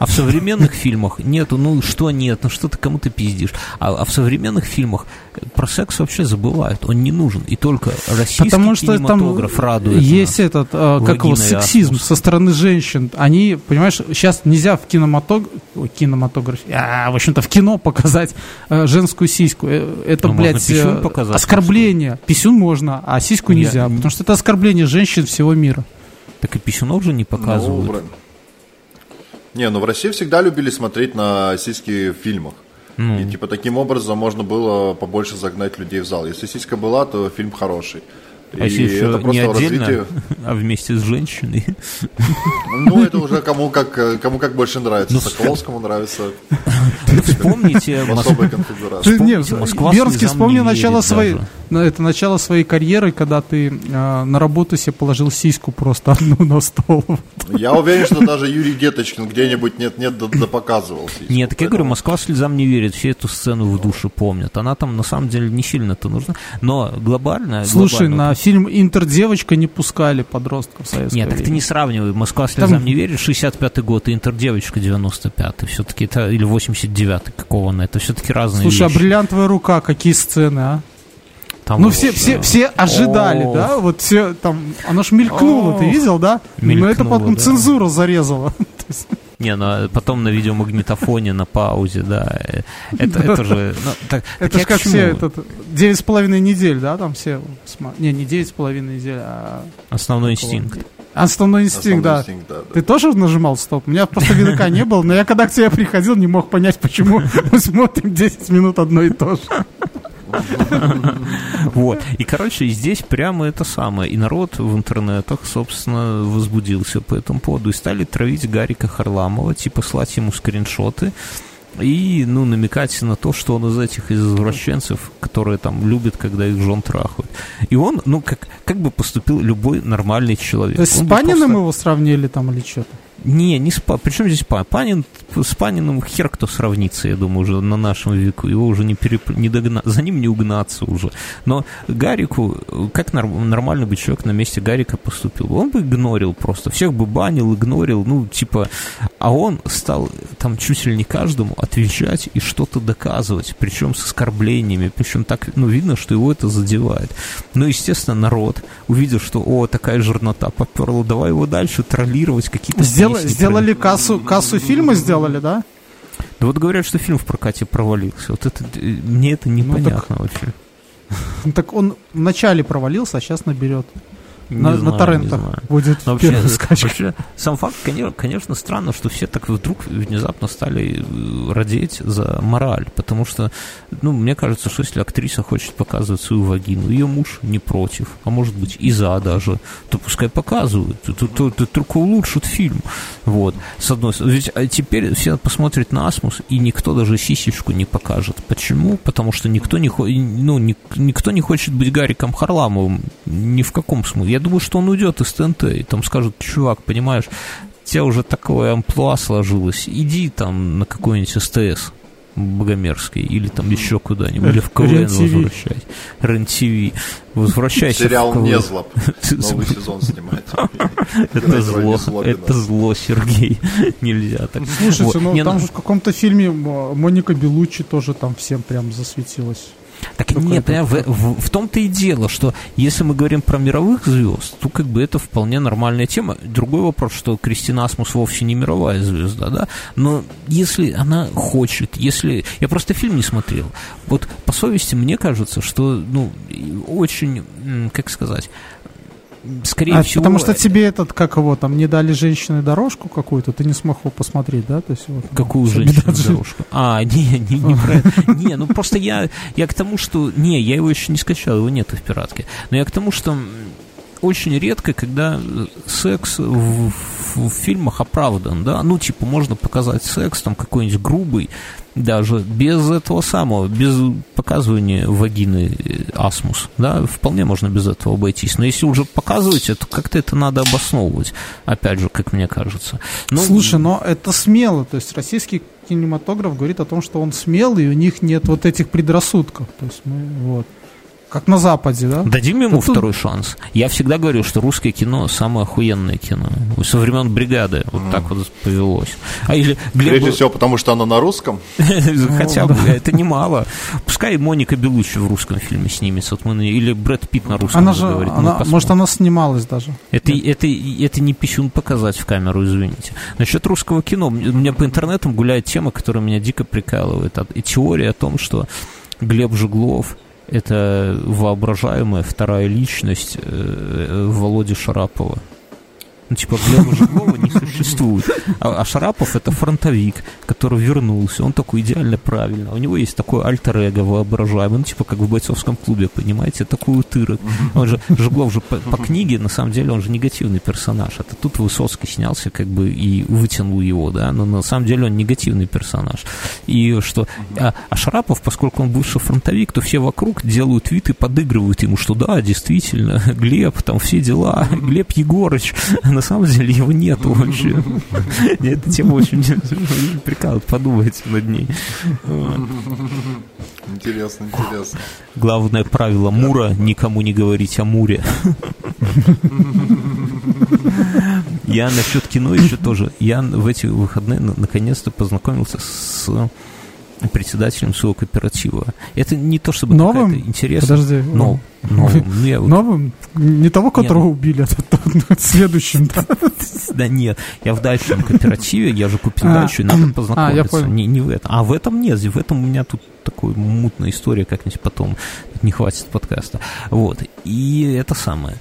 S1: А в современных фильмах нету, ну что нет, ну что ты кому-то пиздишь. А, а в современных фильмах про секс вообще забывают, он не нужен. И только российский
S2: Потому что там
S1: кинематограф радует
S2: есть
S1: нас.
S2: этот, э, как его, сексизм со стороны женщин. Они, понимаешь, сейчас нельзя в кинематог... Ой, кинематографе, а, в общем-то, в кино показать э, женскую сиську. Э, Это,
S1: Ну,
S2: блядь, э,
S1: показать,
S2: оскорбление. Писюн можно, а сиську
S1: Я-
S2: нельзя. Потому что это оскорбление женщин всего мира.
S1: Так и писюнов же не
S3: Ну,
S1: показывают.
S3: бра- Не, ну в России всегда любили смотреть на сиськи в фильмах.
S1: Ну.
S3: И типа таким образом можно было побольше загнать людей в зал. Если сиська была, то фильм хороший.
S1: а если
S3: И
S1: еще
S3: это
S1: не отдельно,
S3: развитие.
S1: а вместе с женщиной.
S3: Ну, это уже кому как, кому как больше нравится.
S1: Ну,
S3: Соколовскому нравится
S1: Вспомните
S3: в
S1: Мос-
S3: особой конфигурации.
S2: Бернский,
S1: слезам
S2: вспомни
S1: не
S2: начало своей, это начало своей карьеры, когда ты э, на работу себе положил сиську просто одну на стол.
S3: Я уверен, что даже Юрий Деточкин где-нибудь нет-нет да, да показывал сиську.
S1: Нет, так я говорю, Москва слезам не верит, все эту сцену в душе помнят. Она там на самом деле не сильно-то нужна. Но глобально...
S2: Слушай,
S1: глобально-
S2: на фильм «Интердевочка» не пускали подростков в советское
S1: Нет, так ты не сравнивай. Москва слезам
S2: Там-
S1: не верит, 65-й год, и Интердевочка 95-й. Все-таки это, или 89-й, какого она, это все-таки разные
S2: Слушай, а
S1: вещи.
S2: бриллиантовая рука, какие сцены, а?
S1: Там
S2: Ну, все, все, все ожидали,
S1: Ох.
S2: да? Вот все там, оно ж мелькнуло, ты
S1: Ох.
S2: видел, да? Но это
S1: Мелькнуло,
S2: потом
S1: да.
S2: цензура зарезала.
S1: Не, ну, а потом на видеомагнитофоне, на паузе, да. э, Это, это же... ну, так-
S2: Это
S1: я
S2: ж как все, этот, девять с половиной недель, да, там все, не, не девять с половиной недель, а
S1: Основной инстинкт.
S2: основной инстинкт,
S3: Основной
S2: да.
S3: инстинкт, да, да.
S2: Ты тоже нажимал стоп? У меня просто видока не было, но я когда к тебе приходил, не мог понять, почему мы смотрим 10 минут одно и то же.
S1: Вот. И, короче, здесь прямо это самое. И народ в интернетах, собственно, возбудился по этому поводу. И стали травить Гарика Харламова, типа слать ему скриншоты. И, ну, намекать на то, что он из этих извращенцев, которые там любят, когда их жен трахают. И он, ну, как, как бы поступил любой нормальный человек.
S2: То есть с
S1: Он бы
S2: Паниным
S1: просто-
S2: его сравнили там или что-то?
S1: Не, не с Па- Причем здесь Панин? Панин? С Паниным хер кто сравнится, я думаю, уже на нашем веку. Его уже не, переп... не догна... За ним не угнаться уже. Но Гарику, как нор- нормальный бы человек на месте Гарика поступил? Он бы игнорил просто. Всех бы банил, игнорил, ну, типа... А он стал там чуть ли не каждому отвечать и что-то доказывать. Причем с оскорблениями. Причем так, ну, видно, что его это задевает. Ну, естественно, народ, увидел, что, о, такая жирнота поперла, давай его дальше троллировать, какие-то
S2: Сдел- сделали кассу, кассу фильма, сделали, да?
S1: Да вот говорят, что фильм в прокате провалился. Вот это, э, мне это непонятно вообще.
S2: Ну, Так он вначале провалился, а сейчас наберет. На, на
S1: знаю, не
S2: торрентах будет
S1: Но вообще,
S2: скачка.
S1: вообще, сам факт, конечно, конечно, странно, что все так вдруг внезапно стали э, родить за мораль, потому что, ну, мне кажется, что если актриса хочет показывать свою вагину, ее муж не против, а может быть и за даже, то пускай показывают, это, это- это только улучшит фильм, вот, с одной стороны. Ведь а теперь все посмотрят на Асмус, и никто даже сисечку не покажет. Почему? Потому что никто не, ну, ни- никто не хочет быть Гариком Харламовым, ни в каком смысле. Я думаю, что он уйдет из ТНТ, и там скажут, чувак, понимаешь, у тебя уже такое амплуа сложилось, иди там на какой-нибудь СТС, Богомерзкой, или там еще куда-нибудь, или в КВН
S2: Рен-ТВ.
S1: возвращать. РЕН-ТВ. Возвращайся
S3: Сериал
S1: в КВН.
S3: «Незлоб» новый сезон снимает.
S1: Это зло, это зло, Сергей. Нельзя так.
S2: Слушайте, ну
S1: Не,
S2: там
S1: ну,
S2: же в каком-то фильме Моника Белуччи тоже там всем прям засветилась.
S1: Так
S2: Только
S1: нет,
S2: это
S1: в, в- в том-то и дело, что если мы говорим про мировых звезд, то как бы это вполне нормальная тема. Другой вопрос, что Кристина Асмус вовсе не мировая звезда, да, но если она хочет, если... Я просто фильм не смотрел. Вот по совести мне кажется, что, ну, очень, как сказать, скорее
S2: А,
S1: всего...
S2: потому что тебе этот, как его, там, не дали женщине дорожку какую-то, ты не смог его посмотреть, да? То есть, вот,
S1: Какую
S2: Всё,
S1: женщину дорожку? А, не, не, не про. Не, ну просто я, я к тому, что... Не, я его еще не скачал, его нету в пиратке. Но я к тому, что очень редко, когда э, секс в, в- в фильмах оправдан, да, ну, типа, можно показать секс, там, какой-нибудь грубый, даже без этого самого, без показывания вагины э, асмус, да, вполне можно без этого обойтись. Но если уже показываете, то как-то это надо обосновывать, опять же, как мне кажется. Ну,
S2: Слушай, но это смело. То есть российский кинематограф говорит о том, что он смелый, и у них нет вот этих предрассудков. То есть мы вот. Как на Западе, да?
S1: Дадим ему
S2: Ну, тут-
S1: второй шанс. Я всегда говорю, что русское кино самое охуенное кино. Со времен бригады вот так вот повелось. А или Глеб...
S3: Прежде всего, потому что оно на русском.
S1: Хотя бы, это немало. Пускай Моника Белуччи в русском фильме снимется. Вот мы Или Брэд Питт на русском
S2: Она же,
S1: заговорит. Мы
S2: она, может, она снималась даже.
S1: Это, это, это не писюн показать в камеру, извините. Насчет русского кино. У меня по интернетам гуляет тема, которая меня дико прикалывает. А- И теория о том, что Глеб Жеглов это воображаемая вторая личность э, Володи Шарапова. Ну, типа, Глеба Жеглова не существует. А, а Шарапов это фронтовик, который вернулся. Он такой идеально правильно. У него есть такой альтер-эго воображаемый, ну, типа, как в бойцовском клубе, понимаете, такой утырок. Он же, Жеглов же по, по книге, на самом деле, он же негативный персонаж. Это тут Высоцкий снялся, как бы, и вытянул его, да, но на самом деле он негативный персонаж. И что... А, а Шарапов, поскольку он бывший фронтовик, то все вокруг делают вид и подыгрывают ему, что да, действительно, Глеб, там все дела, Глеб Егорыч, а на самом деле его нету вообще. Эта тема очень прикалывает, подумайте над ней.
S3: Интересно, интересно.
S1: Главное правило Мура – никому не говорить о Муре. Я насчет кино еще тоже. Я в эти выходные на- наконец-то познакомился с председателем своего кооператива. Это не то чтобы
S2: Новым?
S1: интересная...
S2: Подожди.
S1: Но, новым. Ну, я
S2: Новым? Не того, которого
S1: ну-
S2: убили, а тот- следующим, да?
S1: Да нет, я в дальшем кооперативе, я же купил
S2: А,
S1: дальше, надо
S2: а,
S1: познакомиться.
S2: понял.
S1: не, не в этом. А в этом нет, в этом у меня тут такой мутная история, как-нибудь потом не хватит подкаста. Вот. И это самое.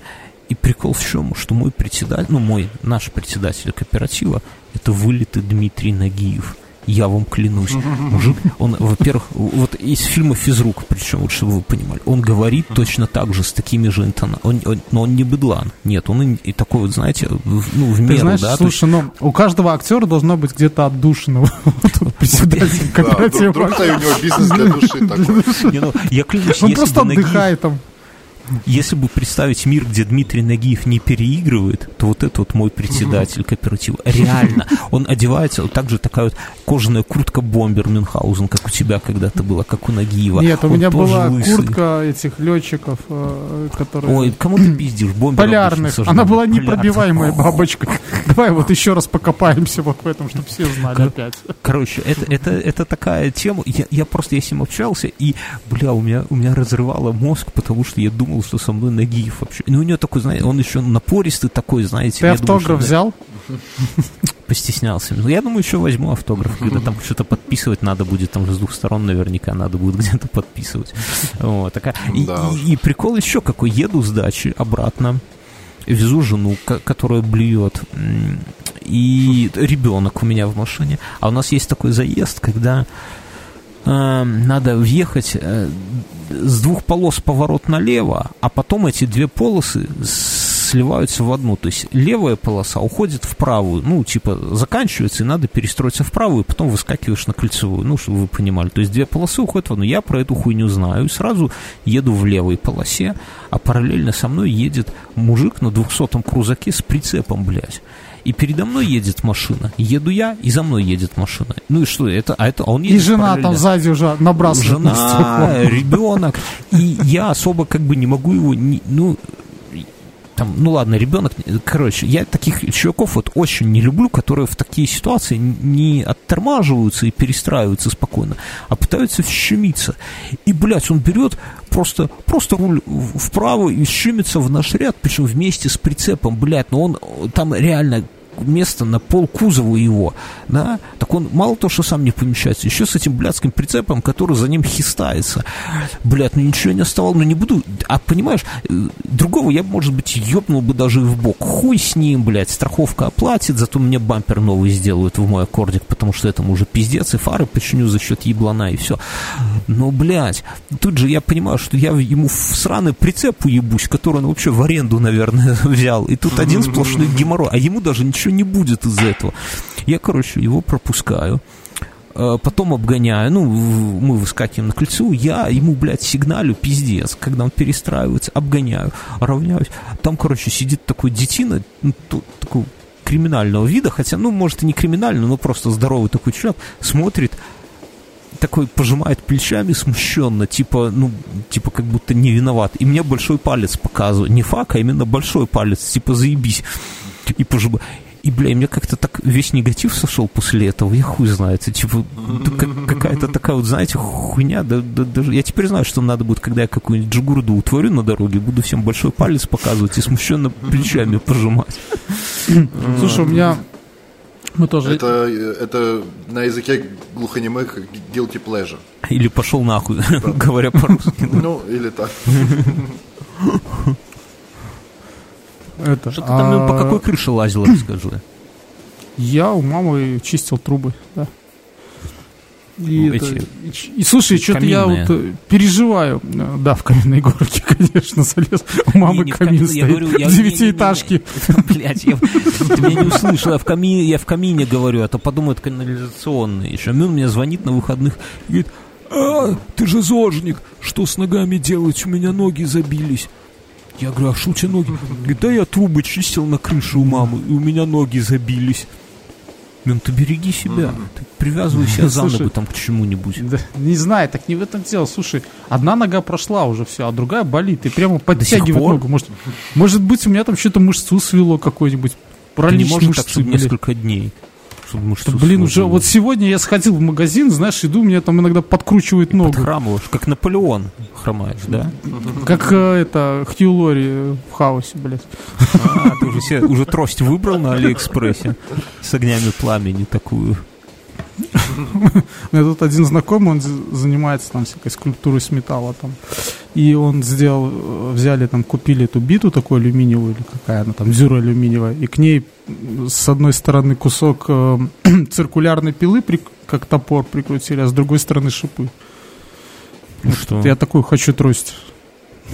S1: И прикол в чем, что мой председатель, ну, мой, наш председатель кооператива, это вылитый Дмитрий Нагиев. Я вам клянусь. Мужик, он, во-первых, вот из фильма «Физрук», причем, вот чтобы вы понимали, он говорит точно так же, с такими же интонациями. Он, он- но он не быдлан. Нет, он и, и такой вот, знаете, в- ну, в
S2: Ты
S1: меру,
S2: знаешь,
S1: да. то есть-
S2: слушай, ну, у каждого актера должно быть где-то отдушина. Тут председатель
S3: Да, вдруг,
S2: кооператива.
S3: вдруг-то и у него бизнес для души такой.
S1: Не, ну, я клянусь,
S2: Он просто отдыхает там.
S1: Если бы представить мир, где Дмитрий Нагиев не переигрывает, то вот это вот мой председатель кооператива. Реально. Он одевается, вот так же такая вот кожаная куртка бомбер Мюнхгаузен, как у тебя когда-то была, как у Нагиева.
S2: Нет, у
S1: Он
S2: меня была
S1: лысый.
S2: куртка этих летчиков, э, которые...
S1: Ой, кому ты пиздишь? Бомбер
S2: Полярных. Она была непробиваемая бабочка. Давай вот еще раз покопаемся вот в этом, чтобы все знали
S1: Как-
S2: опять.
S1: Короче, это, это, это такая тема. Я, я просто я с ним общался, и, бля, у меня, у меня разрывало мозг, потому что я думал, что со мной Нагиев вообще. Ну, у него такой, знаете, он еще напористый такой, знаете.
S2: Ты
S1: думаю,
S2: автограф
S1: что,
S2: взял?
S1: постеснялся. Ну, я думаю, еще возьму автограф, когда там что-то подписывать надо будет, там же с двух сторон наверняка надо будет где-то подписывать. Вот, такая. И,
S3: Да
S1: и- и прикол еще какой, еду с дачи обратно, везу жену, ко- которая блюет, и ребенок у меня в машине. А у нас есть такой заезд, когда надо въехать э, с двух полос поворот налево, а потом эти две полосы сливаются в одну. То есть левая полоса уходит в правую, ну, типа, заканчивается, и надо перестроиться в правую, и потом выскакиваешь на кольцевую, ну, чтобы вы понимали. То есть две полосы уходят в одну. Я про эту хуйню знаю, и сразу еду в левой полосе, а параллельно со мной едет мужик на 200-м крузаке с прицепом, блядь. И передо мной едет машина. Еду я, и за мной едет машина. Ну и что, это, а это а он
S2: И
S1: едет
S2: жена
S1: параллельно.
S2: там сзади уже набрасывает на стекло.
S1: Жена, ребенок. И я особо как бы не могу его, не- ну, там, ну ладно, ребенок, короче, я таких чуваков вот очень не люблю, которые в такие ситуации не оттормаживаются и перестраиваются спокойно, а пытаются щемиться. И, блядь, он берет просто, просто руль вправо и щемится в наш ряд, причем вместе с прицепом, блядь, но он э, там реально место на пол кузова его, да, так он мало то, что сам не помещается, еще с этим блядским прицепом, который за ним хистается. Блядь, ну ничего не оставалось, ну не буду, а понимаешь, э, другого я, может быть, ёбнул бы даже и в бок. Хуй с ним, блядь, страховка оплатит, зато мне бампер новый сделают в мой аккордик, потому что этому уже пиздец, и фары починю за счет еблана, и все. Но, блядь, тут же я понимаю, что я ему в сраный прицеп уебусь, который он вообще в аренду, наверное, взял, и тут один сплошной геморрой, а ему даже ничего не будет из этого. Я, короче, его пропускаю. Э, Потом обгоняю, ну, мы выскакиваем на кольцо, я ему, блядь, сигналю, пиздец, когда он перестраивается, обгоняю, равняюсь. Там, короче, сидит такой детина, ну, ту- такой криминального вида, хотя, ну, может, и не криминальный, но просто здоровый такой человек, смотрит, такой пожимает плечами смущенно, типа, ну, типа, как будто не виноват. И мне большой палец показывает. Не фак, а именно большой палец, типа, заебись. И пожимает. И, бля, мне как-то так весь негатив сошел после этого, я хуй знает, типа, да как- какая-то такая вот, знаете, хуйня, да, да- даже, я теперь знаю, что надо будет, когда я какую-нибудь джигурду утворю на дороге, буду всем большой палец показывать и смущенно плечами пожимать.
S2: Слушай, у меня... Мы тоже...
S3: Это, это на языке глухонемых guilty pleasure.
S1: Или пошел нахуй, говоря по-русски.
S3: Ну, или так.
S2: это,
S1: Что ты там по
S2: а,
S1: какой крыше лазил, расскажи.
S2: Я у мамы чистил трубы, да. И,
S1: Ну,
S2: это-
S1: эти
S2: и слушай, что-то я вот э, переживаю. Да, в каминной горке, конечно, залез. У мамы
S1: Не, не
S2: камин
S1: камин, я
S2: стоит.
S1: говорю, я-
S2: Девятиэтажки.
S1: Блять, я, ты меня не услышал, я в, камине, я в камине говорю, а то подумают канализационный. Еще Мюн мне звонит на выходных и говорит, а, ты же зожник, что с ногами делать, у меня ноги забились. Я говорю, а что у тебя ноги? Говорит, да я трубы чистил на крыше у мамы, и у меня ноги забились. Мюн, ты береги себя, ты привязывай себя за ногу там к чему-нибудь.
S2: Да, не знаю, так не в этом дело. Слушай, одна нога прошла уже все, а другая болит. И прямо подтягивает ногу. Может, может быть, у меня там что-то мышцу свело какой-нибудь.
S1: Ты не можешь так, чтобы несколько дней. Чтобы мышцу
S2: Блин, уже вот сегодня я сходил в магазин, знаешь, иду, меня там иногда подкручивает ногу.
S1: Подхрамываешь, как Наполеон хромаешь, да?
S2: Как э, это Хью Лори в хаосе, блядь.
S1: А, ты уже, себе, уже трость выбрал на Алиэкспрессе с огнями пламени такую.
S2: У меня тут один знакомый, он занимается там всякой скульптурой с металла там. И он сделал, взяли там, купили эту биту такую алюминиевую, или какая она там, зюра алюминиевая, и к ней с одной стороны кусок э, циркулярной пилы, прик- как топор прикрутили, а с другой стороны шипы.
S1: Ну что?
S2: Я такую хочу трость.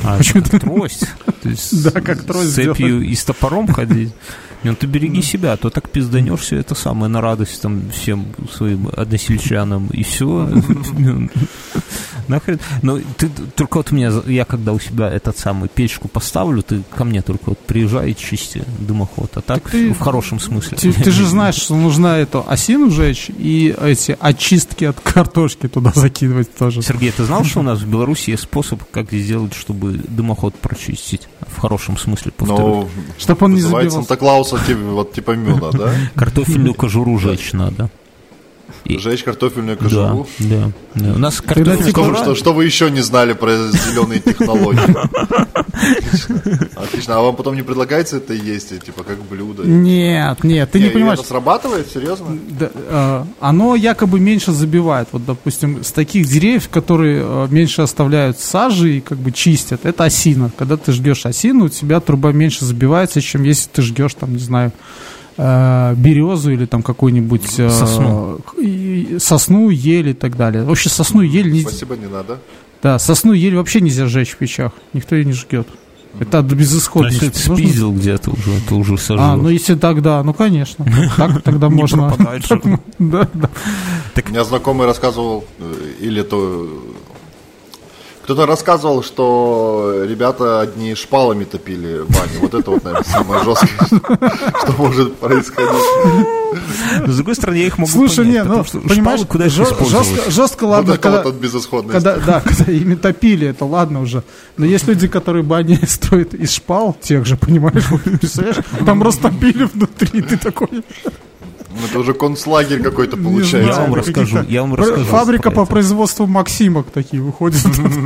S1: А,
S2: хочу
S1: как трость.
S2: Да, как трость
S1: С цепью и с топором ходить. Ну, ты береги себя, а то так пизданешься, это самое, на радость там всем своим односельчанам, и все. Нахрен. Но ты только вот у меня, я когда у себя этот самый печку поставлю, ты ко мне только вот приезжай и чисти дымоход. А так,
S2: Так ты-
S1: в хорошем смысле.
S2: Ты, ты же знаешь, что нужно эту осину жечь и эти очистки от картошки туда закидывать тоже.
S1: Сергей, ты знал, что у нас в Беларуси есть способ, как сделать, чтобы дымоход прочистить? В хорошем смысле, повторюсь.
S3: Ну,
S2: Чтоб он не забивался.
S3: Санта-Клауса типа, вот типа Мюна, да?
S1: Картофельную кожуру жечь надо. И-
S3: Жечь картофельную
S1: Да,
S3: кожуру.
S1: да, да. У нас картофель...
S2: типа-
S3: Что, что, что вы еще не знали про зеленые технологии? Отлично. А вам потом не предлагается это есть, и, типа, как блюдо?
S2: Нет, нет, ты не понимаешь.
S3: Это срабатывает? Серьезно?
S2: Да, э, оно якобы меньше забивает. Вот, допустим, с таких деревьев, которые э, меньше оставляют сажи и как бы чистят, это осина. Когда ты жгешь осину, у тебя труба меньше забивается, чем если ты жгешь, там, не знаю, э, березу или там какую-нибудь э,
S1: Сосну.
S2: сосну, ель и так далее. Вообще сосну, ель, не,
S3: Спасибо, не надо.
S2: да, сосну, ель вообще нельзя сжечь в печах. Никто ее не жгет. Это от безысходности.
S1: Значит, спиздил где-то уже, это уже сожжет.
S2: А, ну если так, да, ну конечно. Так тогда можно. Да, да.
S3: У меня знакомый рассказывал, э, или то... Кто-то рассказывал, что ребята одни шпалами топили бани. Вот это вот, наверное, самое жесткое, что может происходить.
S1: С другой стороны, я их могу
S2: Слушай,
S1: понять,
S2: не, ну,
S1: что
S2: понимаешь,
S1: шпалы куда
S2: жестко, жестко,
S3: Вот
S2: ладно,
S3: это
S2: когда,
S3: вот от безысходности.
S2: когда, да, когда ими топили, это ладно уже. Но есть люди, которые бани строят из шпал, тех же, понимаешь, вот, представляешь, там растопили внутри, ты такой...
S3: Это уже концлагерь какой-то получается.
S1: Я вам расскажу, я вам расскажу
S2: Фабрика по
S1: это.
S2: производству Максимок такие выходят,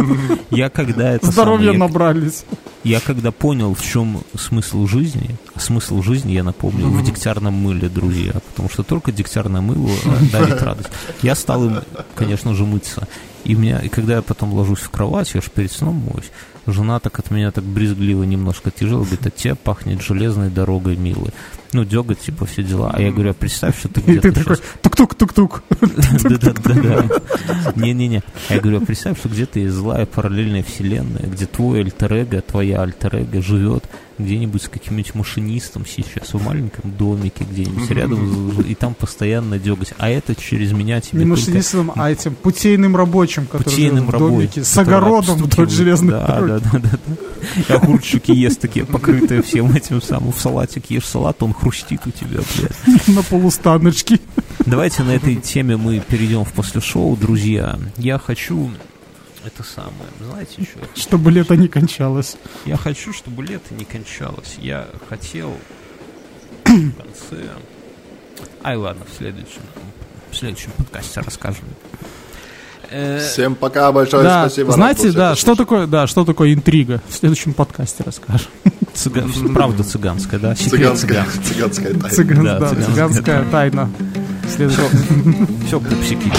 S1: Я когда это я-
S2: набрались.
S1: Я когда понял, в чем смысл жизни, а смысл жизни я напомнил в дегтярном мыле, друзья, потому что только дегтярное мыло дарит радость. Я стал им, конечно же, мыться. И, меня, и когда я потом ложусь в кровать, я же перед сном моюсь, жена так от меня так брезгливо немножко тяжело, говорит, от тебя пахнет железной дорогой, милый. Ну, деготь, типа, все дела. А я говорю, а представь, что ты
S2: И
S1: где-то
S2: ты такой, тук-тук-тук-тук.
S1: да-да-да. Не-не-не. А Я говорю, а представь, что где-то есть злая параллельная вселенная, где твой альтер твоя альтер живет где-нибудь с каким-нибудь машинистом сейчас в маленьком домике где-нибудь рядом, и там постоянно деготь. А это через меня тебе
S2: Не машинистом, а этим путейным рабочим, который
S1: путейным
S2: в
S1: рабочим.
S2: домике, с огородом вдоль железной
S1: да,
S2: дороги.
S1: да, да, да, да. И огурчики ест такие, покрытые всем этим самым. В салатик ешь салат, он хрустит у тебя, блядь.
S2: на полустаночке.
S1: Давайте на этой теме мы перейдем в после шоу, друзья. Я хочу это самое, знаете что?
S2: Чтобы лето не кончалось.
S1: Я хочу, чтобы лето не кончалось. Я хотел в конце... Ай, ладно, в следующем, в следующем подкасте расскажем. Э,
S3: Всем пока, большое
S2: да,
S3: спасибо.
S2: знаете, да, что такое, да, что такое интрига? В следующем подкасте расскажем.
S1: цыга- Правда цыганская, да? Секрет
S3: Цыганская, цыганская тайна.
S2: Цыган-
S1: Да,
S2: да,
S1: цыганская
S2: цыганская тайна. Следующий.
S1: Все, пупсики.